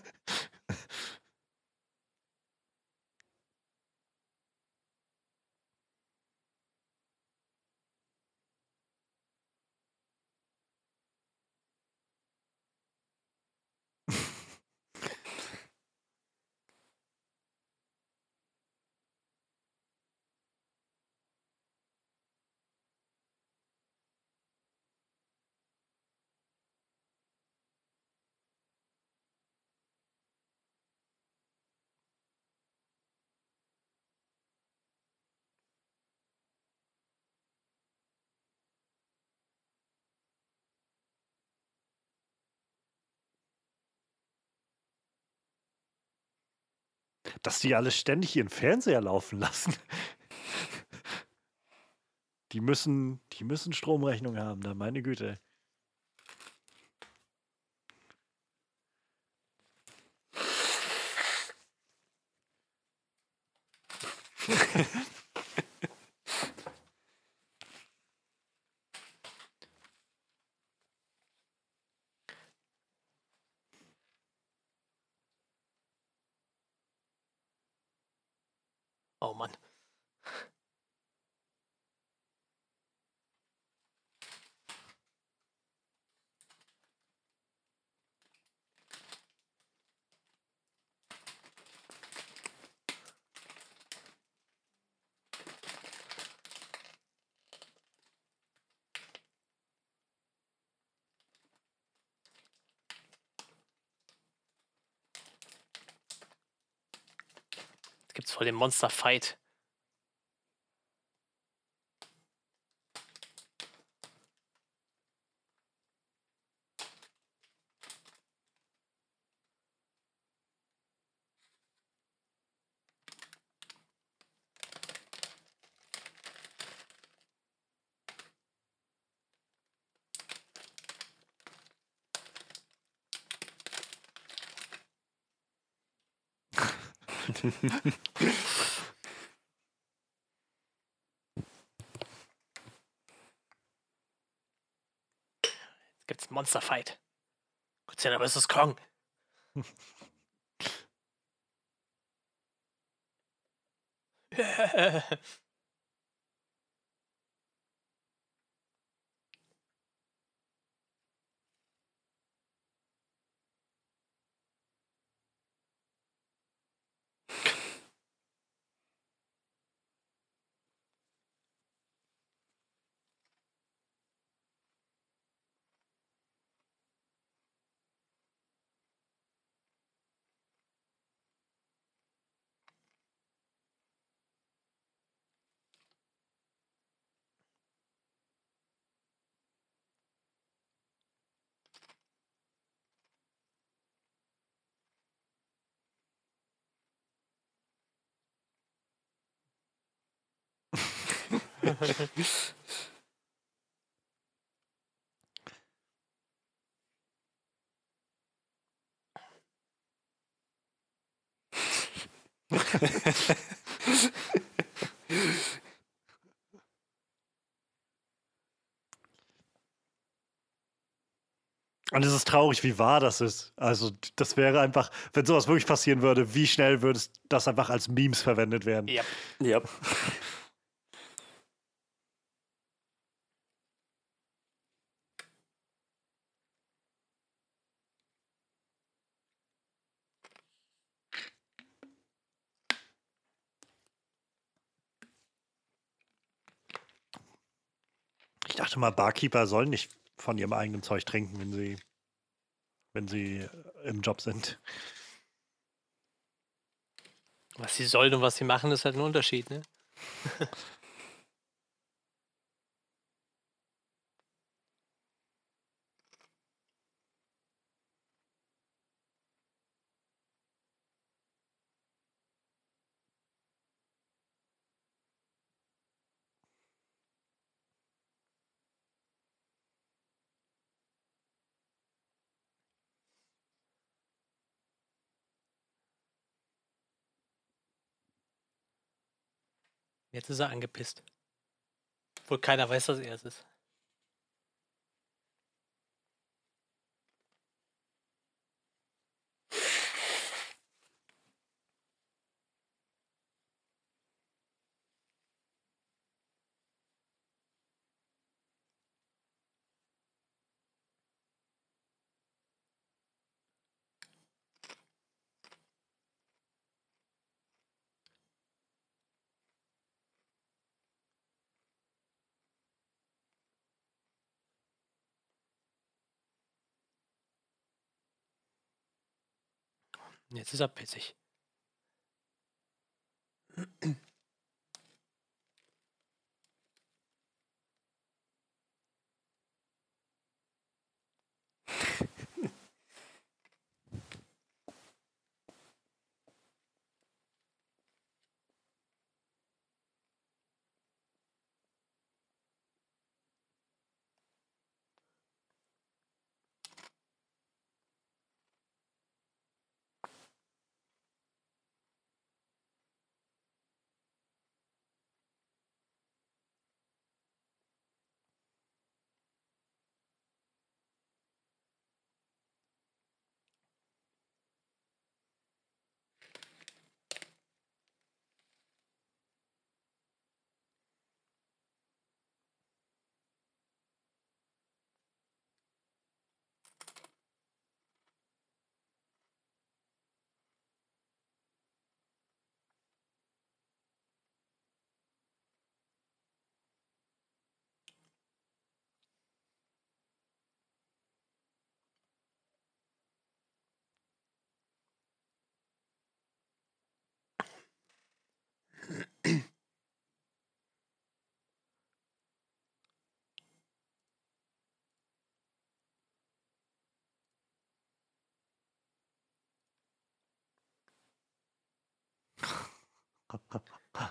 Dass die alle ständig ihren Fernseher laufen lassen. Die müssen, die müssen Stromrechnung haben, da meine Güte. Oh Mann. Voll den Monster Fight. Jetzt gibt's Monster Fight. Godzilla vs. Kong. Und es ist traurig, wie wahr das ist. Also, das wäre einfach, wenn sowas wirklich passieren würde, wie schnell würde das einfach als Memes verwendet werden? ja. Ja. Ich dachte mal, Barkeeper sollen nicht von ihrem eigenen Zeug trinken, wenn sie, wenn sie äh, im Job sind. Was sie sollen und was sie machen, ist halt ein Unterschied, ne? Jetzt ist er angepisst. Obwohl keiner weiß, dass er es ist. Jetzt ist er pissig.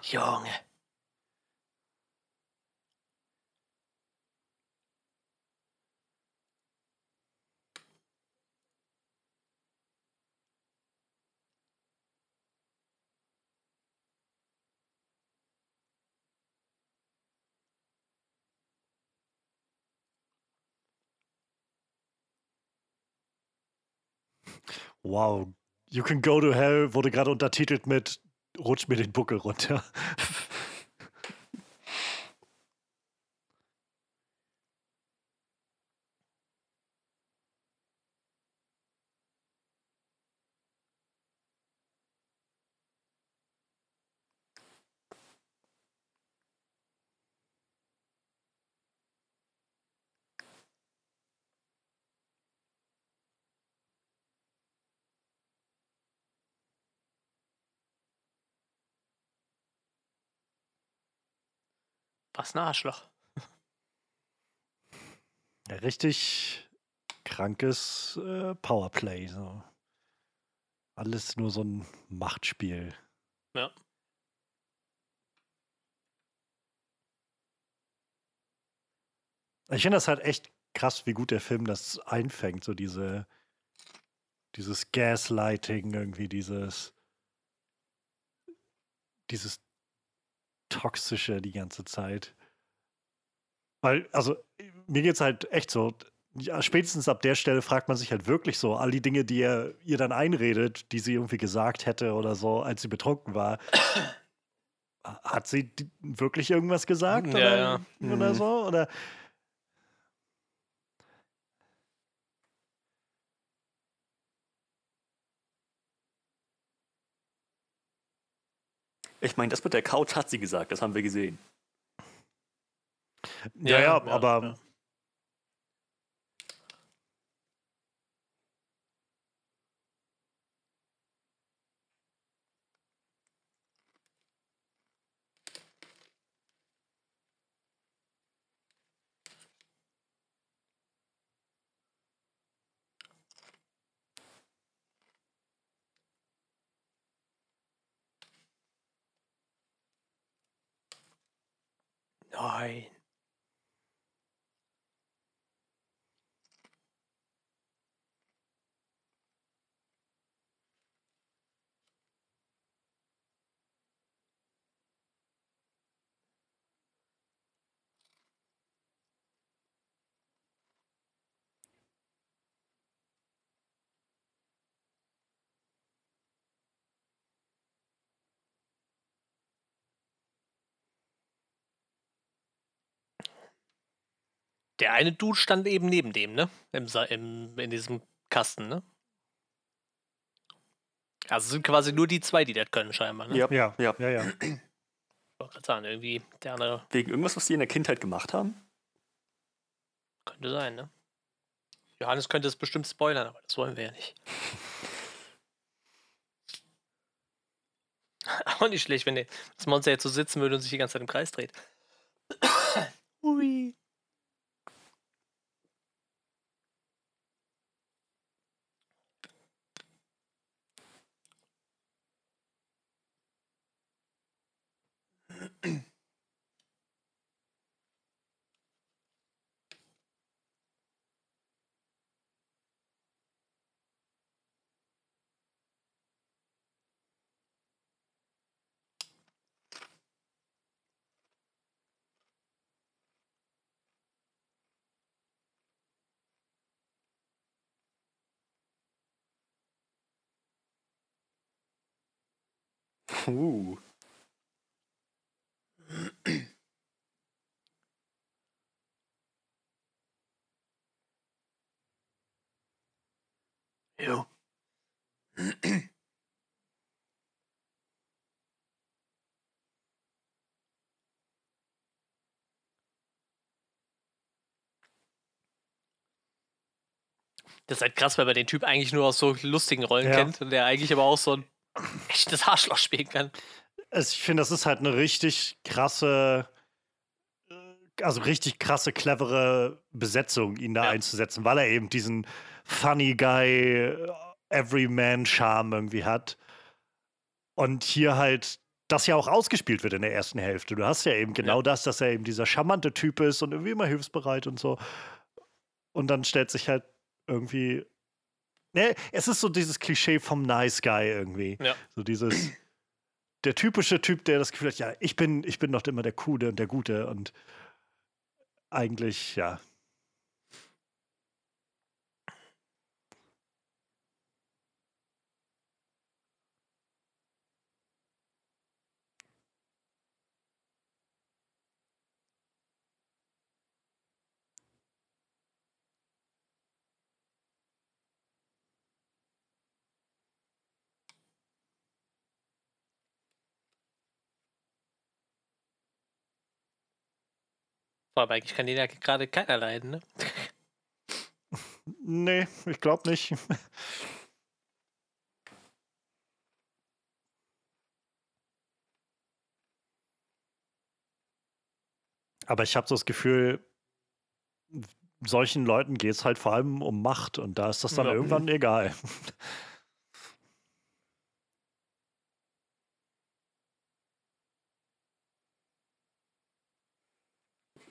Junge. Wow. You Can Go to Hell wurde gerade untertitelt mit Rutsch mir den Buckel runter. Was ein Arschloch. Ja, richtig krankes äh, Powerplay. So. Alles nur so ein Machtspiel. Ja. Ich finde das halt echt krass, wie gut der Film das einfängt, so diese dieses Gaslighting irgendwie, dieses dieses toxische die ganze Zeit. Weil, also, mir geht es halt echt so, ja, spätestens ab der Stelle fragt man sich halt wirklich so, all die Dinge, die er ihr dann einredet, die sie irgendwie gesagt hätte oder so, als sie betrunken war. Hat sie wirklich irgendwas gesagt? Ja, oder, ja. oder Mhm. so? Oder Ich meine, das mit der Couch hat sie gesagt, das haben wir gesehen. ja, ja, Ja, ja, aber ja. Der eine Dude stand eben neben dem, ne? Im, Sa- im, in diesem Kasten, ne? Also es sind quasi nur die zwei, die das können, scheinbar, ne? Ja, Ja, ja. ja, ja. Ich wollte gerade sagen, irgendwie der andere Wegen irgendwas, was die in der Kindheit gemacht haben? könnte sein, ne? Johannes könnte es bestimmt spoilern, aber das wollen wir ja nicht. Auch nicht schlecht, wenn das Monster jetzt so sitzen würde und sich die ganze Zeit im Kreis dreht. Uh. Jo. Das ist halt krass, weil man den Typ eigentlich nur aus so lustigen Rollen Ja. kennt und der eigentlich aber auch so ein echtes Arschloch spielen kann. Es, ich finde, das ist halt eine richtig krasse, äh, also richtig krasse, clevere Besetzung, ihn da Ja. einzusetzen, weil er eben diesen funny guy, äh, Everyman-Charme irgendwie hat. Und hier halt das ja auch ausgespielt wird in der ersten Hälfte. Du hast ja eben genau Ja. das, dass er eben dieser charmante Typ ist und irgendwie immer hilfsbereit und so. Und dann stellt sich halt irgendwie. Ne, es ist so dieses Klischee vom Nice Guy irgendwie. Ja. So dieses. Der typische Typ, der das Gefühl hat, ja, ich bin, ich bin doch immer der Coole und der Gute und eigentlich, ja. Vor allem eigentlich kann den ja gerade keiner leiden, ne? Nee, ich glaube nicht. Aber ich habe so das Gefühl, solchen Leuten geht es halt vor allem um Macht und da ist das dann Ja. irgendwann egal.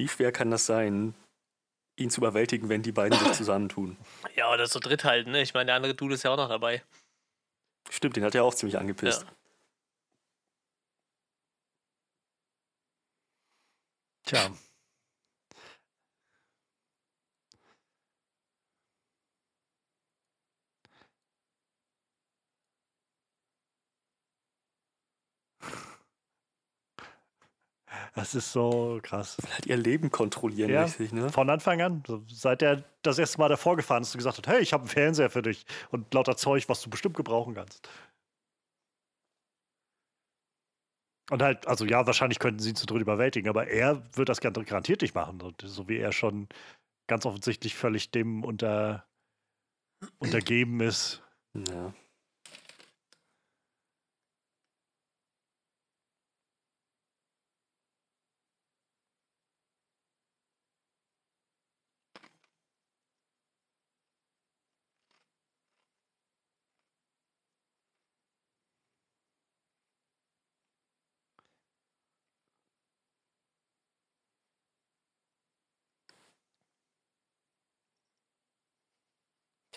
Wie schwer kann das sein, ihn zu überwältigen, wenn die beiden sich zusammentun? Ja, oder so dritt halten, ne? Ich meine, der andere Dude ist ja auch noch dabei. Stimmt, den hat er auch ziemlich angepisst. Ja. Tja. Das ist so krass. Halt ihr Leben kontrollieren, Ja. richtig, ne? Von Anfang an. Seit er das erste Mal davor gefahren ist und gesagt hat, hey, ich habe einen Fernseher für dich und lauter Zeug, was du bestimmt gebrauchen kannst. Und halt, also ja, wahrscheinlich könnten sie ihn zu dritt überwältigen, aber er wird das gar- garantiert nicht machen. So wie er schon ganz offensichtlich völlig dem unter, untergeben ist. Ja.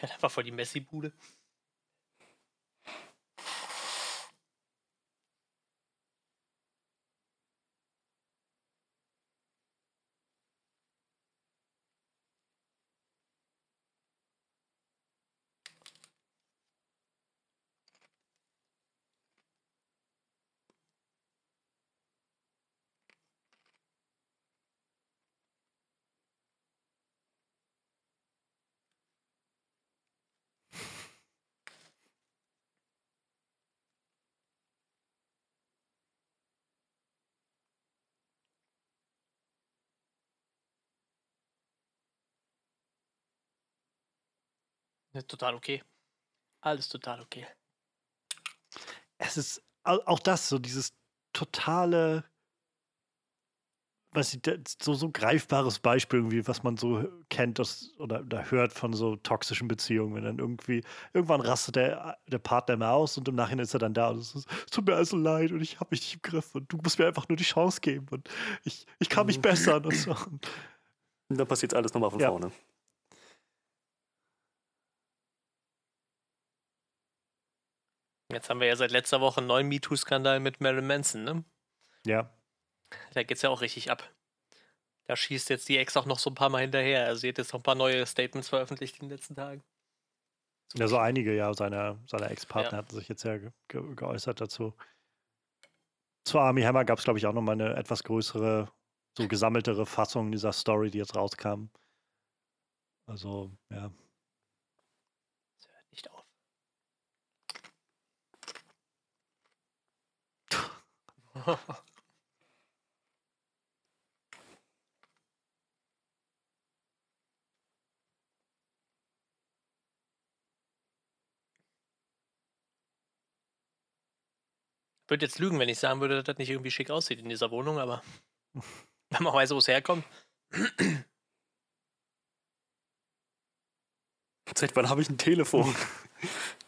Hat einfach voll die Messi-Bude. Total okay. Alles total okay. Es ist au- auch das, so dieses totale, was ich, so, so greifbares Beispiel irgendwie, was man so kennt das, oder, oder hört von so toxischen Beziehungen, wenn dann irgendwie, irgendwann rastet der, der Partner mal aus und im Nachhinein ist er dann da und es ist, es tut mir also leid und ich habe mich nicht im Griff und du musst mir einfach nur die Chance geben und ich, ich kann mich Mhm. bessern und so. Und dann passiert alles nochmal von Ja. vorne. Jetzt haben wir ja seit letzter Woche einen neuen MeToo-Skandal mit Marilyn Manson, ne? Ja, Da geht's ja auch richtig ab. Da schießt jetzt die Ex auch noch so ein paar Mal hinterher. Also sie hat jetzt noch ein paar neue Statements veröffentlicht in den letzten Tagen. ja, so einige ja seiner, seiner Ex-Partner hatten sich jetzt ja ge ge geäußert dazu. Zu Army Hammer gab es, glaube ich, auch nochmal eine etwas größere, so gesammeltere Fassung dieser Story, die jetzt rauskam. Also, ja. Das hört nicht auf. Ich würde jetzt lügen, wenn ich sagen würde, dass das nicht irgendwie schick aussieht in dieser Wohnung, aber wenn man weiß, wo es herkommt. Seit wann habe ich ein Telefon?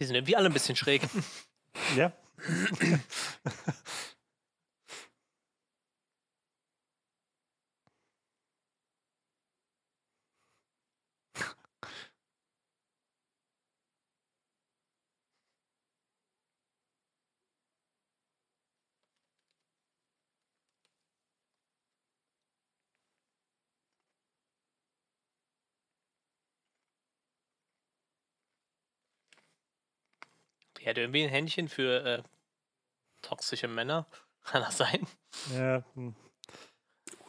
Die sind irgendwie alle ein bisschen schräg. Ja. Die hat irgendwie ein Händchen für äh, toxische Männer. Kann das sein? ja. hm.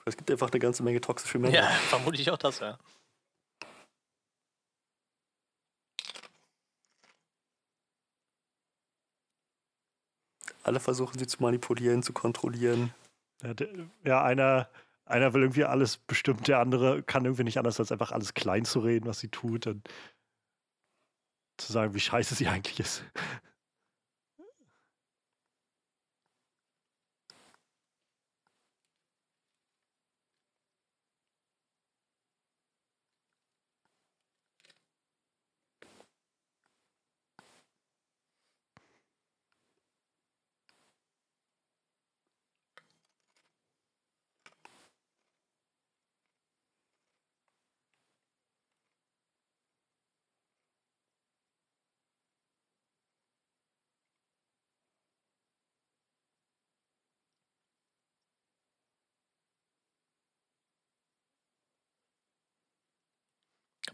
Es gibt einfach eine ganze Menge toxische Männer. Ja, vermute ich auch das, ja. Alle versuchen sie zu manipulieren, zu kontrollieren. Ja, der- ja, einer, einer will irgendwie alles bestimmt, der andere kann irgendwie nicht anders, als einfach alles klein zu reden, was sie tut. Und zu sagen, wie scheiße sie eigentlich ist.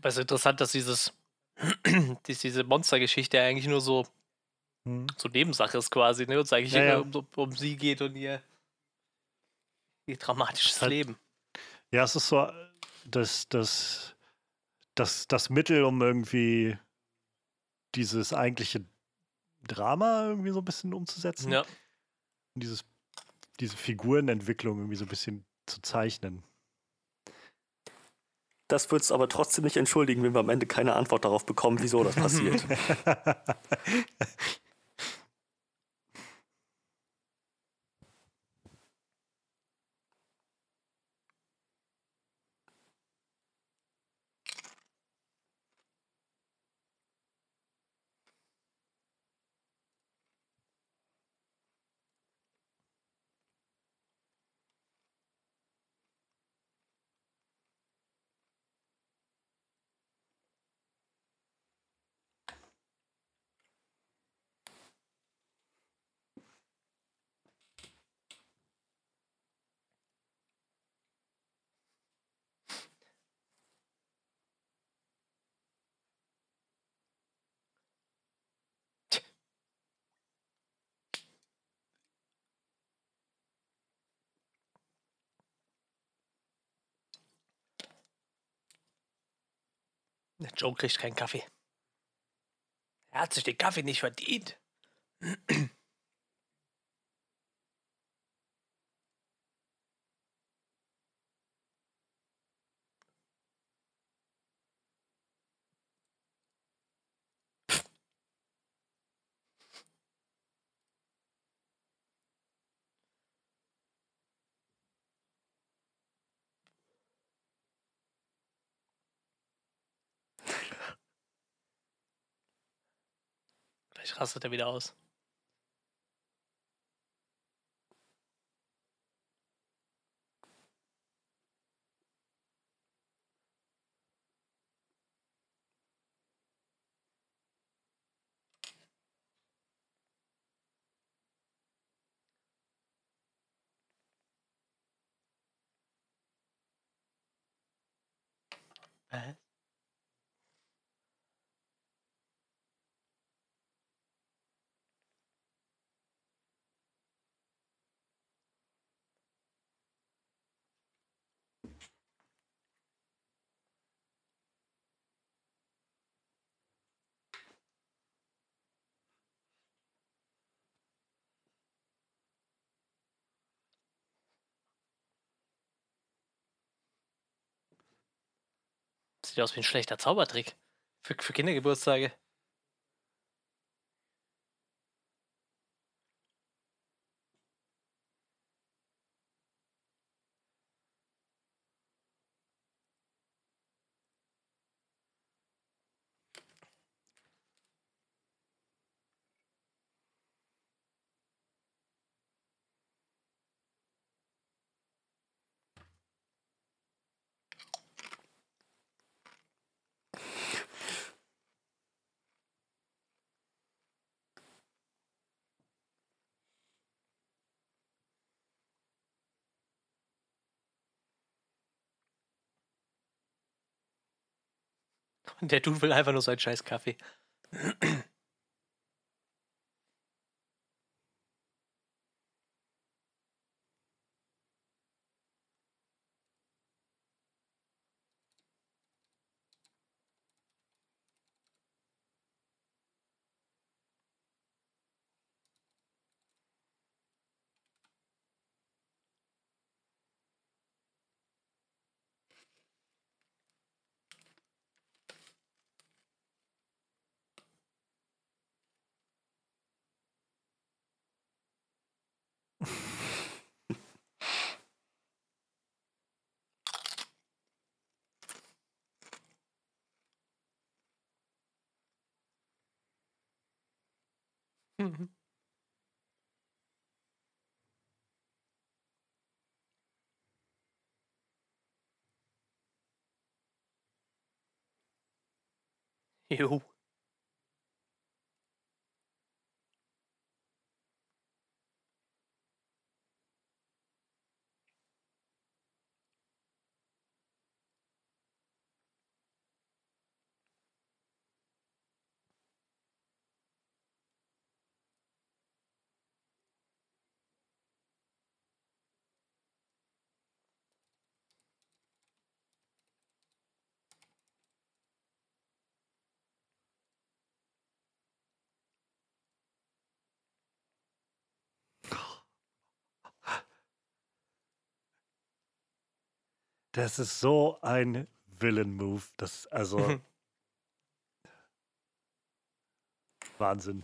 Aber es ist interessant, dass dieses, dass diese Monstergeschichte eigentlich nur so, Hm. so Nebensache ist quasi, ne? Und es eigentlich Ja, ja. um, um sie geht und ihr, ihr dramatisches Halt- Leben. Ja, es ist so das, das, das, das Mittel, um irgendwie dieses eigentliche Drama irgendwie so ein bisschen umzusetzen. Ja. Und dieses, diese Figurenentwicklung irgendwie so ein bisschen zu zeichnen. Das wird es aber trotzdem nicht entschuldigen, wenn wir am Ende keine Antwort darauf bekommen, wieso das passiert. Der Joe kriegt keinen Kaffee. Er hat sich den Kaffee nicht verdient. Vielleicht rastet er wieder aus. Hä? Sieht aus wie ein schlechter Zaubertrick. Für, für Kindergeburtstage. Der Dude will einfach nur seinen scheiß Kaffee. Jo. Das ist so ein Villain-Move. Das, also. Wahnsinn.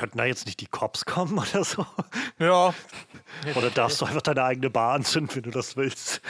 Könnten da jetzt nicht die Cops kommen oder so? Ja. Oder darfst du einfach deine eigene Bar anzünden, wenn du das willst?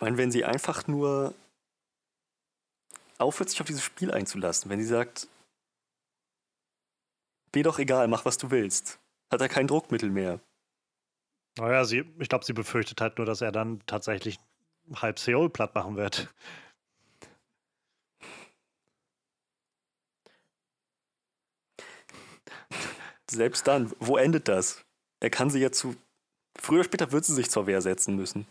Ich meine, wenn sie einfach nur aufhört, sich auf dieses Spiel einzulassen, wenn sie sagt, mir doch egal, mach was du willst, hat er kein Druckmittel mehr. Naja, sie, ich glaube, sie befürchtet halt nur, dass er dann tatsächlich halb Seoul platt machen wird. Selbst dann, wo endet das? Er kann sie ja zu. Früher oder später wird sie sich zur Wehr setzen müssen.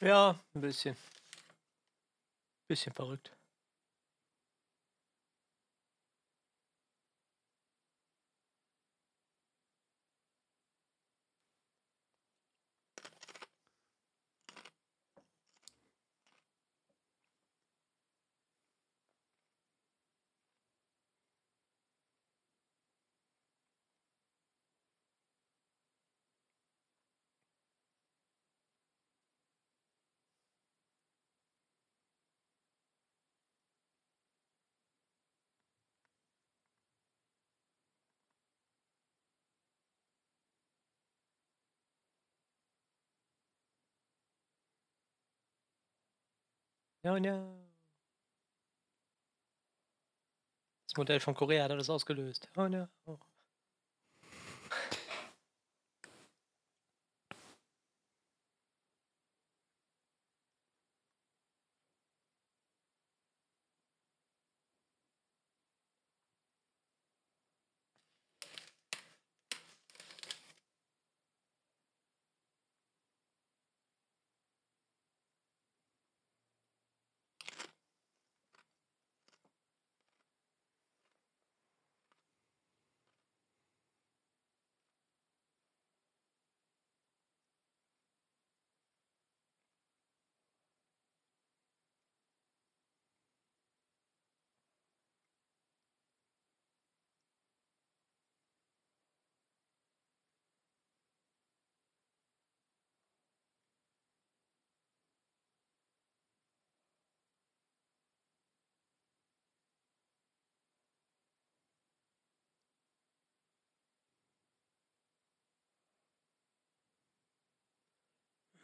Ja, ein bisschen. Bisschen verrückt. Oh no. Das Modell von Korea hat alles ausgelöst. Oh no.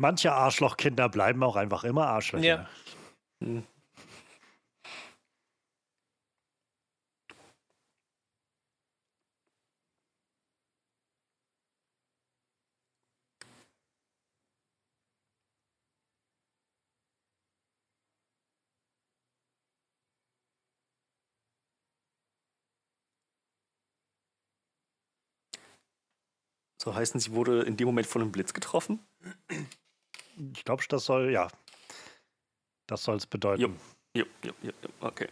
Manche Arschlochkinder bleiben auch einfach immer Arschlöcher. Ja. Hm. So heißen, sie wurde in dem Moment von einem Blitz getroffen. Ich glaube, das soll, ja. Das soll es bedeuten. Ja, ja, ja, okay.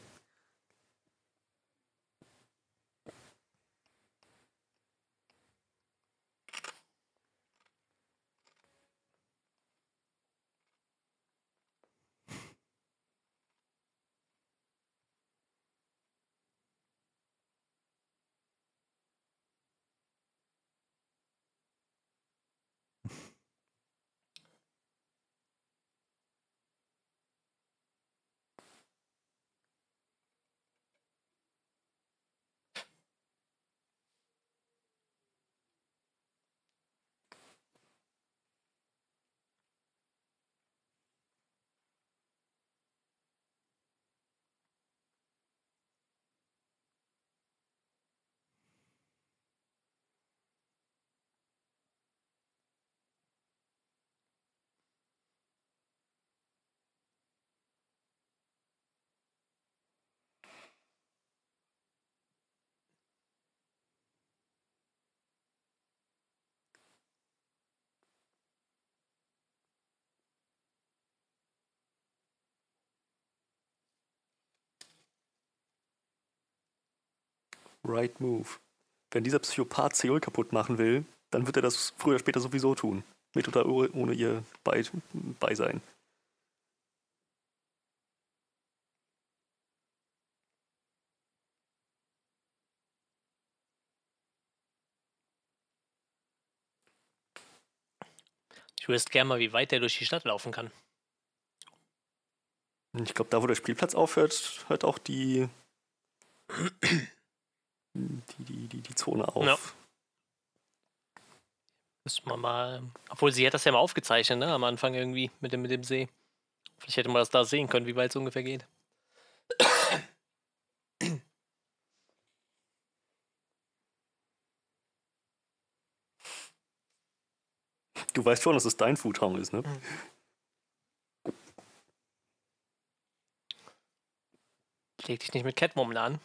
Right Move. Wenn dieser Psychopath Seoul kaputt machen will, dann wird er das früher oder später sowieso tun. Mit oder ohne ihr Bei Beisein. Ich wüsste gerne mal, wie weit der durch die Stadt laufen kann. Ich glaube, da wo der Spielplatz aufhört, hört auch die, die, die, die, die Zone auf. Ja. Müssen wir mal. Obwohl sie hat das ja mal aufgezeichnet, ne? Am Anfang irgendwie mit dem, mit dem See. Vielleicht hätte man das da sehen können, wie weit es ungefähr geht. Du weißt schon, dass es dein Foodtown ist, ne? Leg dich nicht mit Catwoman an.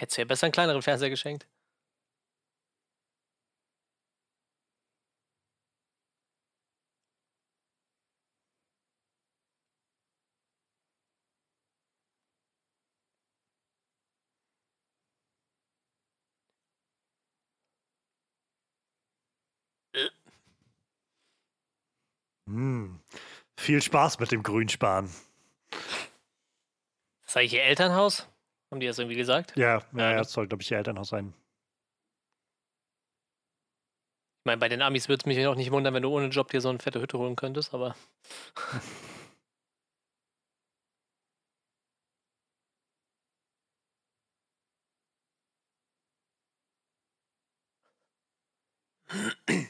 Hättest du ja besser einen kleineren Fernseher geschenkt. Hm. Viel Spaß mit dem Grünspan. Das ihr Elternhaus? Haben die das irgendwie gesagt? Ja, ja, ja das soll, glaube ich, ihr Elternhaus sein. Ich meine, bei den Amis würde es mich auch nicht wundern, wenn du ohne Job dir so eine fette Hütte holen könntest, aber.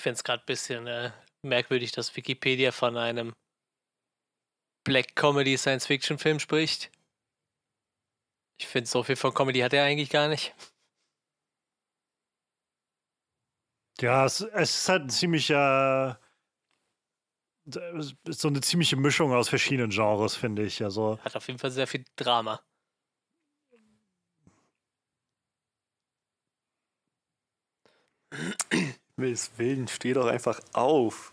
Ich finde es gerade ein bisschen äh, merkwürdig, dass Wikipedia von einem Black Comedy Science Fiction Film spricht. Ich finde, so viel von Comedy hat er eigentlich gar nicht. Ja, es, es ist halt ein ziemlicher. So eine ziemliche Mischung aus verschiedenen Genres, finde ich. Also, Hat auf jeden Fall sehr viel Drama. Willen, steh doch einfach auf.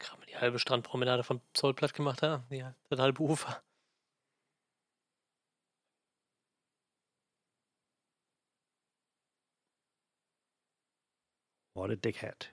Gerade mal halbe Strandpromenade von Zollplatt gemacht haben. Ja, das halbe Ufer. what a dickhead.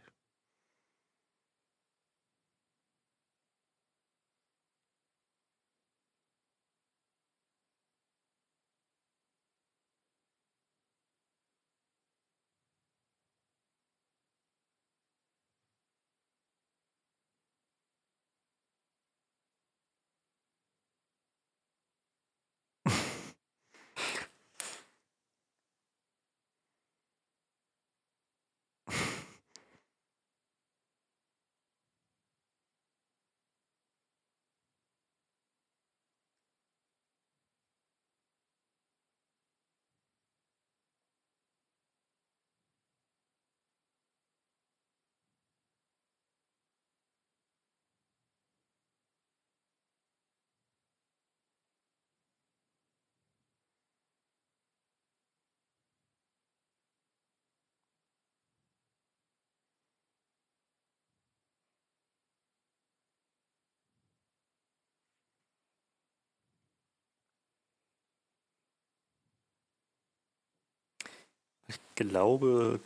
Glaube,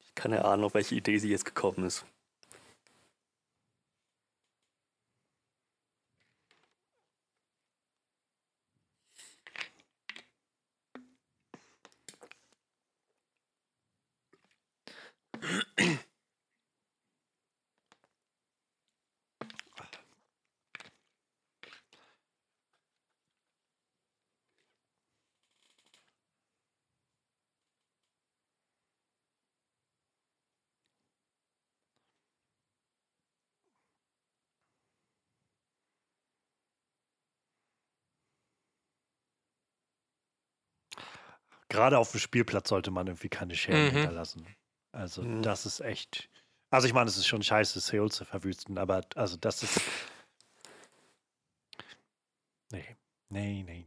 ich kann erahnen, auf welche Idee sie jetzt gekommen ist. Gerade auf dem Spielplatz sollte man irgendwie keine Scheren Mhm. hinterlassen. Also, Mhm. das ist echt. Also, ich meine, es ist schon scheiße, Seoul zu verwüsten, aber also, das ist. Nee, nee, nee,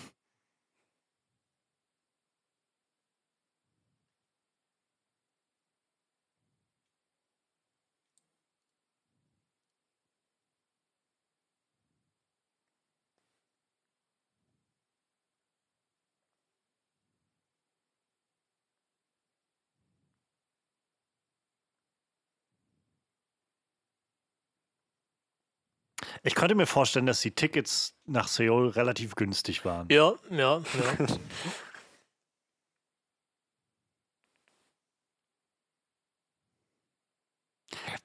Ich könnte mir vorstellen, dass die Tickets nach Seoul relativ günstig waren. Ja, ja, ja.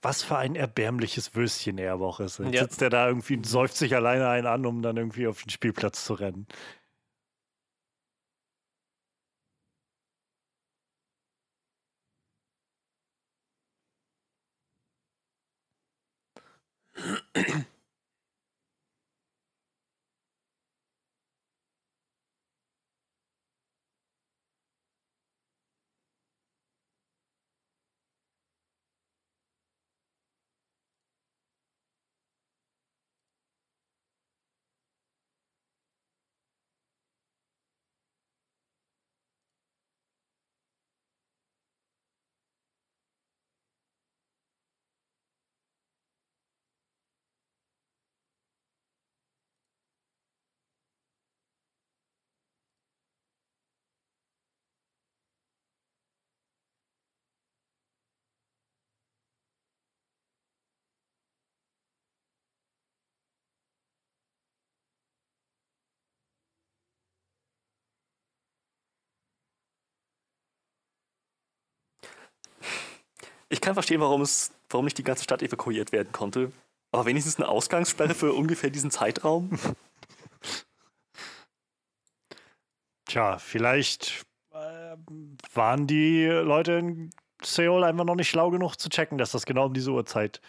Was für ein erbärmliches Würstchen er aber auch ist. Jetzt Ja. sitzt er da irgendwie und säuft sich alleine einen an, um dann irgendwie auf den Spielplatz zu rennen. Ich kann verstehen, warum es, warum nicht die ganze Stadt evakuiert werden konnte. Aber wenigstens eine Ausgangssperre für ungefähr diesen Zeitraum. Tja, vielleicht äh, waren die Leute in Seoul einfach noch nicht schlau genug zu checken, dass das genau um diese Uhrzeit.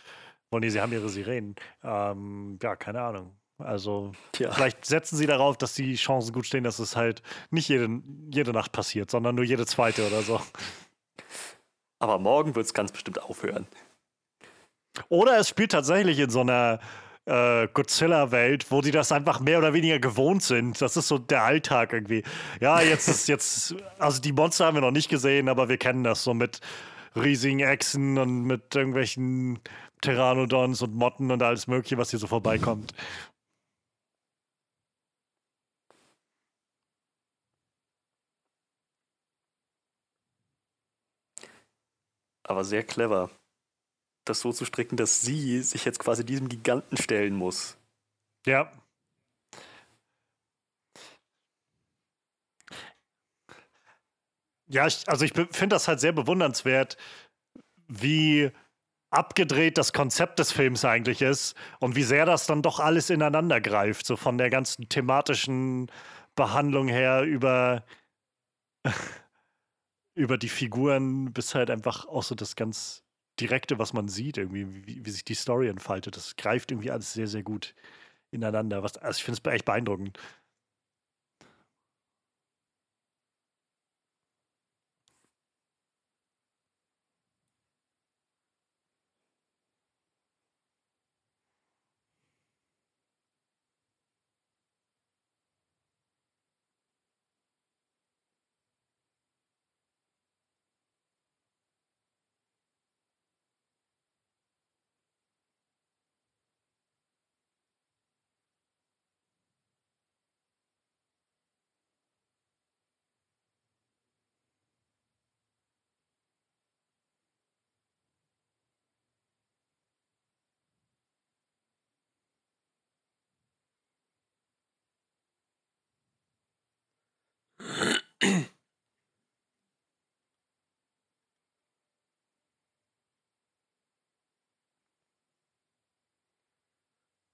Oh nee, sie haben ihre Sirenen. Ähm, ja, keine Ahnung. Also, Tja. vielleicht setzen sie darauf, dass die Chancen gut stehen, dass es halt nicht jede, jede Nacht passiert, sondern nur jede zweite oder so. Aber morgen wird es ganz bestimmt aufhören. Oder es spielt tatsächlich in so einer äh, Godzilla-Welt, wo die das einfach mehr oder weniger gewohnt sind. Das ist so der Alltag irgendwie. Ja, jetzt ist jetzt, also die Monster haben wir noch nicht gesehen, aber wir kennen das so mit riesigen Echsen und mit irgendwelchen Pteranodons und Motten und alles Mögliche, was hier so vorbeikommt. Aber sehr clever, das so zu stricken, dass sie sich jetzt quasi diesem Giganten stellen muss. Ja. Ja, ich, also ich finde das halt sehr bewundernswert, wie abgedreht das Konzept des Films eigentlich ist und wie sehr das dann doch alles ineinander greift, so von der ganzen thematischen Behandlung her über, über die Figuren bis halt einfach auch so das ganz Direkte, was man sieht, irgendwie, wie, wie sich die Story entfaltet. Das greift irgendwie alles sehr, sehr gut ineinander. Was, also ich finde es echt beeindruckend.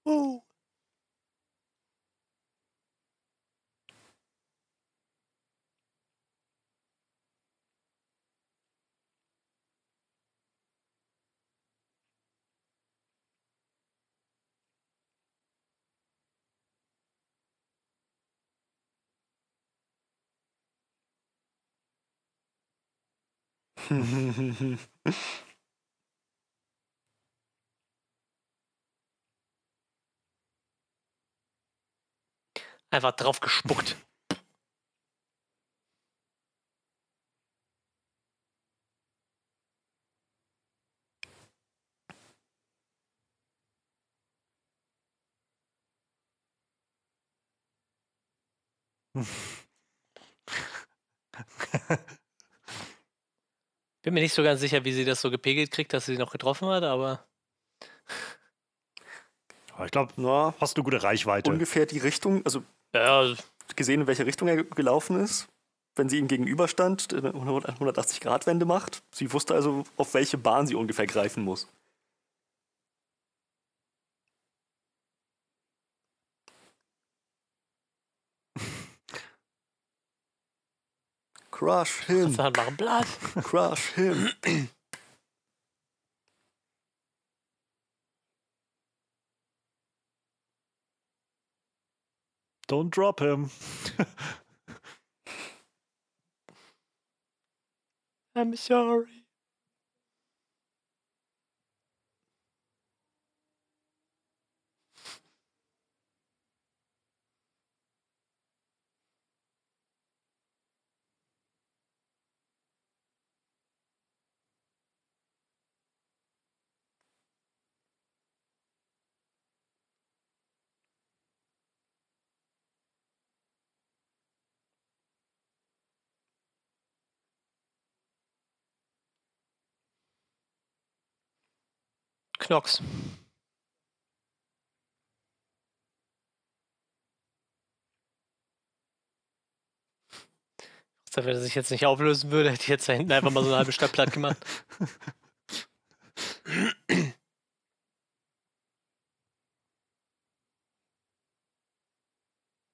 Uh. Einfach drauf gespuckt. Bin mir nicht so ganz sicher, wie sie das so gepegelt kriegt, dass sie noch getroffen hat, aber ich glaube, Na, hast eine gute Reichweite. ungefähr die Richtung, also ja, gesehen, in welche Richtung er gelaufen ist, wenn sie ihm gegenüberstand, eine 180-Grad-Wende macht. Sie wusste also, auf welche Bahn sie ungefähr greifen muss. Crush him, crush him. Don't drop him. I'm sorry. Knox. Dafür, dass ich jetzt nicht auflösen würde, hätte ich jetzt da hinten einfach mal so eine halbe Stadt platt gemacht.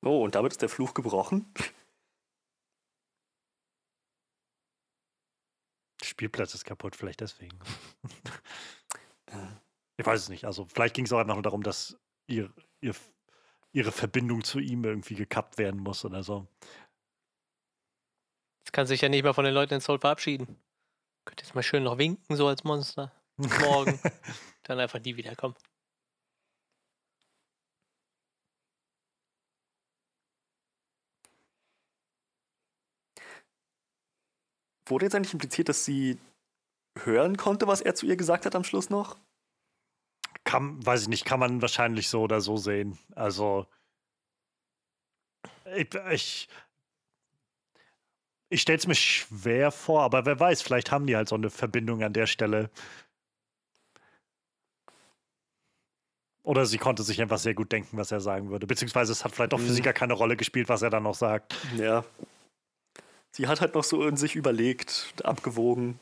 Oh, und damit ist der Fluch gebrochen. Spielplatz ist kaputt, vielleicht deswegen. ich weiß es nicht. Also vielleicht ging es auch einfach nur darum, dass ihr, ihr, ihre Verbindung zu ihm irgendwie gekappt werden muss oder so. Jetzt kann sich ja nicht mal von den Leuten in Soul verabschieden. Könnt jetzt mal schön noch winken, so als Monster. Morgen. Dann einfach nie wiederkommen. Wurde jetzt eigentlich impliziert, dass sie hören konnte, was er zu ihr gesagt hat am Schluss noch? Kann, weiß ich nicht, kann man wahrscheinlich so oder so sehen. Also, ich, ich, ich stelle es mir schwer vor, aber wer weiß, vielleicht haben die halt so eine Verbindung an der Stelle. Oder sie konnte sich einfach sehr gut denken, was er sagen würde. Beziehungsweise es hat vielleicht auch für sie mhm. gar keine Rolle gespielt, was er dann noch sagt. Ja, Sie hat halt noch so in sich überlegt, abgewogen.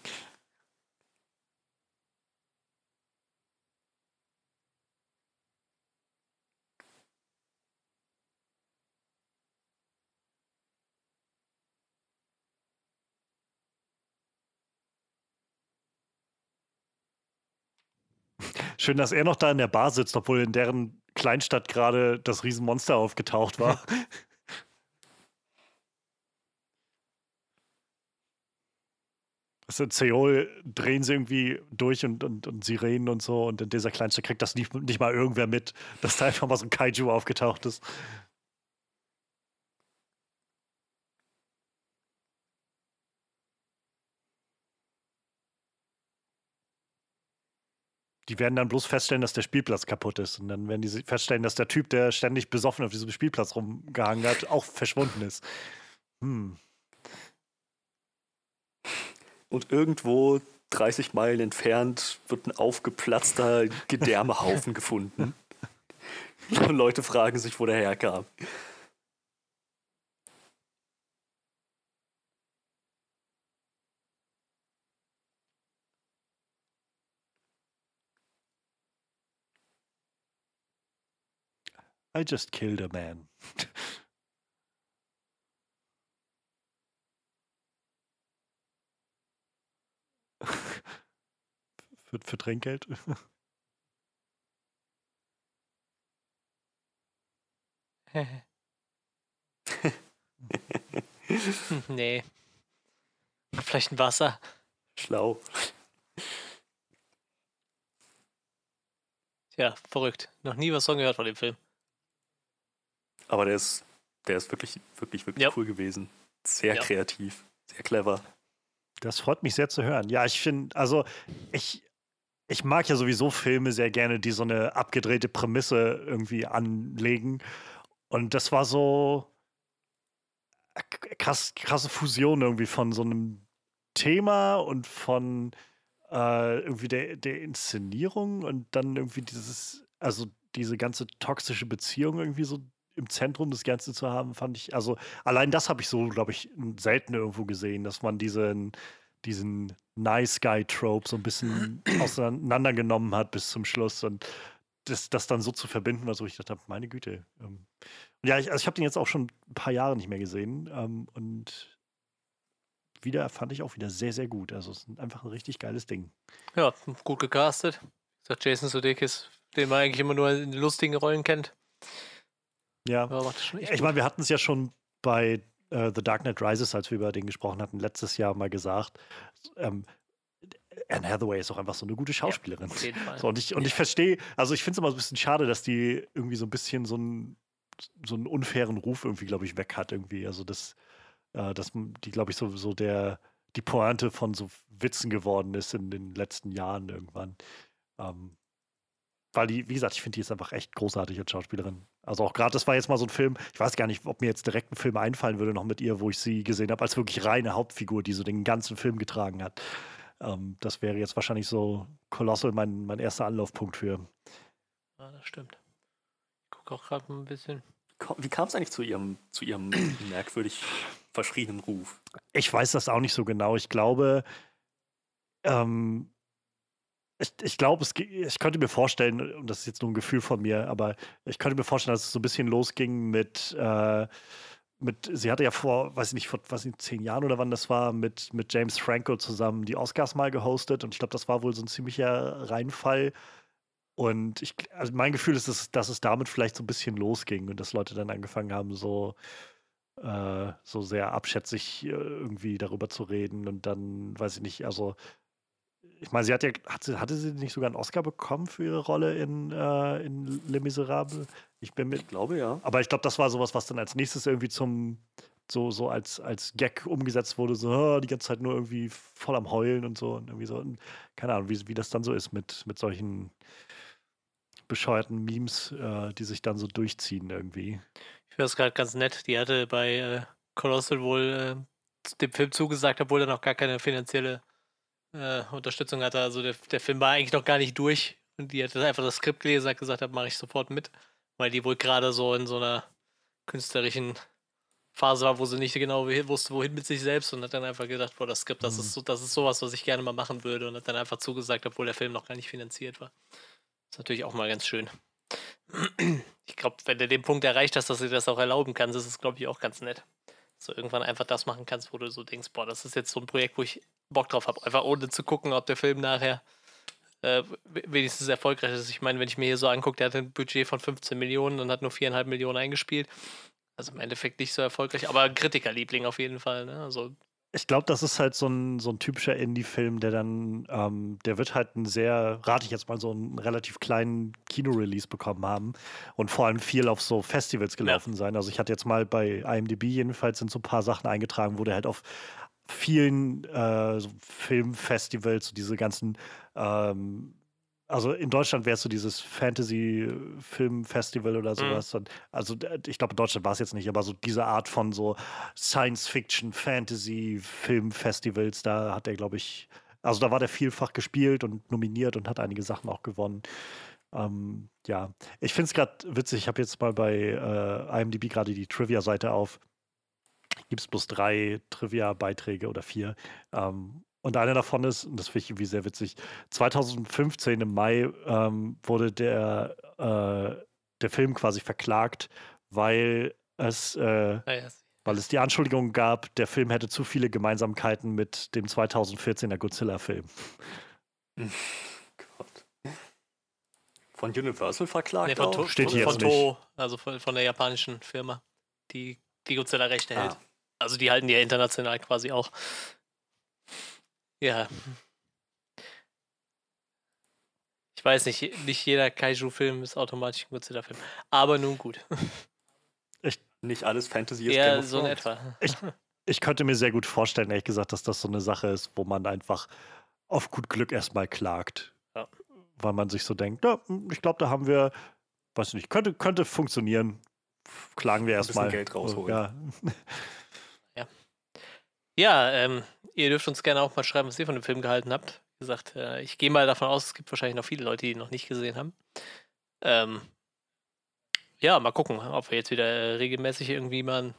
Schön, dass er noch da in der Bar sitzt, obwohl in deren Kleinstadt gerade das Riesenmonster aufgetaucht war. Also in Seoul drehen sie irgendwie durch und, und, und Sirenen und so. Und in dieser Kleinstadt kriegt das nicht, nicht mal irgendwer mit, dass da einfach mal so ein Kaiju aufgetaucht ist. Die werden dann bloß feststellen, dass der Spielplatz kaputt ist. Und dann werden die feststellen, dass der Typ, der ständig besoffen auf diesem Spielplatz rumgehangen hat, auch verschwunden ist. Hm und irgendwo 30 Meilen entfernt wird ein aufgeplatzter Gedärmehaufen gefunden. Und Leute fragen sich, wo der herkam. I just killed a man. für, für Trinkgeld? nee. Vielleicht ein Wasser. Schlau. Tja, verrückt. Noch nie was von gehört von dem Film. Aber der ist, der ist wirklich, wirklich, wirklich ja. cool gewesen. Sehr ja. kreativ, sehr clever. Das freut mich sehr zu hören. Ja, ich finde, also ich, ich mag ja sowieso Filme sehr gerne, die so eine abgedrehte Prämisse irgendwie anlegen. Und das war so krass, krasse Fusion irgendwie von so einem Thema und von äh, irgendwie der, der Inszenierung und dann irgendwie dieses, also diese ganze toxische Beziehung irgendwie so im Zentrum des Ganzen zu haben, fand ich, also allein das habe ich so, glaube ich, selten irgendwo gesehen, dass man diesen, diesen Nice Guy-Trope so ein bisschen auseinandergenommen hat bis zum Schluss und das, das dann so zu verbinden, was ich dachte, meine Güte. Ähm, ja, ich, also ich habe den jetzt auch schon ein paar Jahre nicht mehr gesehen ähm, und wieder fand ich auch wieder sehr, sehr gut. Also es ist einfach ein richtig geiles Ding. Ja, gut gecastet. Sagt Jason Sudeikis, den man eigentlich immer nur in lustigen Rollen kennt. Ja. ich meine, wir hatten es ja schon bei uh, The Dark Knight Rises, als wir über den gesprochen hatten, letztes Jahr mal gesagt. Ähm, Anne Hathaway ist auch einfach so eine gute Schauspielerin. Ja, so, und ich, und ich verstehe, also ich finde es immer so ein bisschen schade, dass die irgendwie so ein bisschen so einen, so einen unfairen Ruf irgendwie, glaube ich, weg hat irgendwie. Also dass, äh, dass die, glaube ich, so, so der, die Pointe von so Witzen geworden ist in den letzten Jahren irgendwann. Ähm, weil die, wie gesagt, ich finde die ist einfach echt großartig als Schauspielerin. Also auch gerade, das war jetzt mal so ein Film, ich weiß gar nicht, ob mir jetzt direkt ein Film einfallen würde noch mit ihr, wo ich sie gesehen habe, als wirklich reine Hauptfigur, die so den ganzen Film getragen hat. Ähm, das wäre jetzt wahrscheinlich so kolossal mein, mein erster Anlaufpunkt für. Ja, das stimmt. Ich gucke auch gerade ein bisschen. Wie kam es eigentlich zu ihrem, zu ihrem merkwürdig verschriebenen Ruf? Ich weiß das auch nicht so genau. Ich glaube, ähm, ich, ich glaube, ich könnte mir vorstellen, und das ist jetzt nur ein Gefühl von mir, aber ich könnte mir vorstellen, dass es so ein bisschen losging mit, äh, mit sie hatte ja vor, weiß ich nicht, vor weiß nicht, zehn Jahren oder wann das war, mit, mit James Franco zusammen die Oscars mal gehostet und ich glaube, das war wohl so ein ziemlicher Reinfall. Und ich, also mein Gefühl ist, dass, dass es damit vielleicht so ein bisschen losging und dass Leute dann angefangen haben, so, äh, so sehr abschätzig äh, irgendwie darüber zu reden und dann, weiß ich nicht, also ich meine, sie hat ja, hat sie, hatte sie nicht sogar einen Oscar bekommen für ihre Rolle in, äh, in Les Miserables? Ich bin mit. Ich glaube ja. Aber ich glaube, das war sowas, was dann als nächstes irgendwie zum, so, so als, als Gag umgesetzt wurde, so oh, die ganze Zeit nur irgendwie voll am Heulen und so und irgendwie so. Und keine Ahnung, wie, wie das dann so ist mit, mit solchen bescheuerten Memes, äh, die sich dann so durchziehen irgendwie. Ich finde das gerade ganz nett. Die hatte bei äh, Colossal wohl äh, dem Film zugesagt, obwohl er noch gar keine finanzielle äh, Unterstützung hatte. Also der, der Film war eigentlich noch gar nicht durch. Und die hat einfach das Skript gelesen, hat gesagt, mache ich sofort mit. Weil die wohl gerade so in so einer künstlerischen Phase war, wo sie nicht genau wusste, wohin mit sich selbst und hat dann einfach gedacht, boah, das Skript, das mhm. ist so, das ist sowas, was ich gerne mal machen würde und hat dann einfach zugesagt, obwohl der Film noch gar nicht finanziert war. Das ist natürlich auch mal ganz schön. Ich glaube, wenn du den Punkt erreicht hast, dass du das auch erlauben kannst, ist es, glaube ich, auch ganz nett. So irgendwann einfach das machen kannst, wo du so denkst, boah, das ist jetzt so ein Projekt, wo ich Bock drauf habe. Einfach ohne zu gucken, ob der Film nachher äh, wenigstens erfolgreich ist. Ich meine, wenn ich mir hier so angucke, der hat ein Budget von 15 Millionen und hat nur viereinhalb Millionen eingespielt. Also im Endeffekt nicht so erfolgreich, aber Kritikerliebling auf jeden Fall. Ne? Also ich glaube, das ist halt so ein, so ein typischer Indie-Film, der dann, ähm, der wird halt einen sehr, rate ich jetzt mal, so einen relativ kleinen Kino-Release bekommen haben und vor allem viel auf so Festivals gelaufen ja. sein. Also ich hatte jetzt mal bei IMDb jedenfalls sind so ein paar Sachen eingetragen, wo der halt auf vielen äh, so Filmfestivals, so diese ganzen ähm, also in Deutschland wäre es so dieses Fantasy-Film-Festival oder mhm. sowas. Mhm. Also ich glaube, in Deutschland war es jetzt nicht, aber so diese Art von so Science-Fiction, Fantasy-Film-Festivals, da hat er, glaube ich, also da war der vielfach gespielt und nominiert und hat einige Sachen auch gewonnen. Ähm, ja, ich finde es gerade witzig. Ich habe jetzt mal bei äh, IMDb gerade die Trivia-Seite auf. Gibt es bloß drei Trivia-Beiträge oder vier. Ähm, und einer davon ist, und das finde ich irgendwie sehr witzig, 2015 im Mai ähm, wurde der, äh, der Film quasi verklagt, weil es, äh, ah, yes. weil es die Anschuldigung gab, der Film hätte zu viele Gemeinsamkeiten mit dem 2014er Godzilla-Film. Gott. Von Universal verklagt? Nee, von to Steht hier von Toho, also von, von, der japanischen Firma, die die Godzilla-Rechte ah. hält. Also die halten die ja international quasi auch. Ja. Ich weiß nicht, nicht jeder Kaiju-Film ist automatisch ein Godzilla-Film. Aber nun gut. Ich, nicht alles Fantasy ist Ja, so in etwa. Ich, ich könnte mir sehr gut vorstellen, ehrlich gesagt, dass das so eine Sache ist, wo man einfach auf gut Glück erstmal klagt. Ja. Weil man sich so denkt, ja, ich glaube, da haben wir, weiß nicht, könnte, könnte funktionieren. Klagen wir erstmal. Geld rausholen. Ja. ja. Ja, ähm, ihr dürft uns gerne auch mal schreiben, was ihr von dem Film gehalten habt. Wie gesagt, äh, ich gehe mal davon aus, es gibt wahrscheinlich noch viele Leute, die ihn noch nicht gesehen haben. Ähm, ja, mal gucken, ob wir jetzt wieder äh, regelmäßig irgendwie mal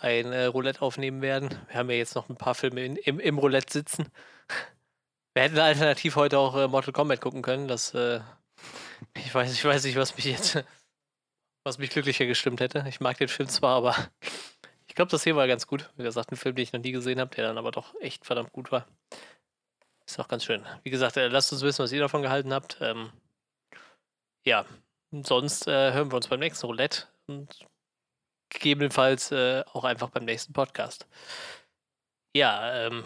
ein äh, Roulette aufnehmen werden. Wir haben ja jetzt noch ein paar Filme in, im, im Roulette sitzen. Wir hätten alternativ heute auch äh, Mortal Kombat gucken können. Das, äh, ich weiß, ich weiß nicht, was mich jetzt, was mich glücklicher gestimmt hätte. Ich mag den Film zwar, aber glaube, das hier war ganz gut. Wie gesagt, ein Film, den ich noch nie gesehen habe, der dann aber doch echt verdammt gut war. Ist auch ganz schön. Wie gesagt, äh, lasst uns wissen, was ihr davon gehalten habt. Ähm, ja, sonst äh, hören wir uns beim nächsten Roulette und gegebenenfalls äh, auch einfach beim nächsten Podcast. Ja, ähm,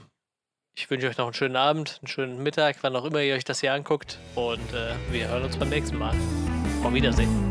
ich wünsche euch noch einen schönen Abend, einen schönen Mittag, wann auch immer ihr euch das hier anguckt. Und äh, wir hören uns beim nächsten Mal. Auf Wiedersehen.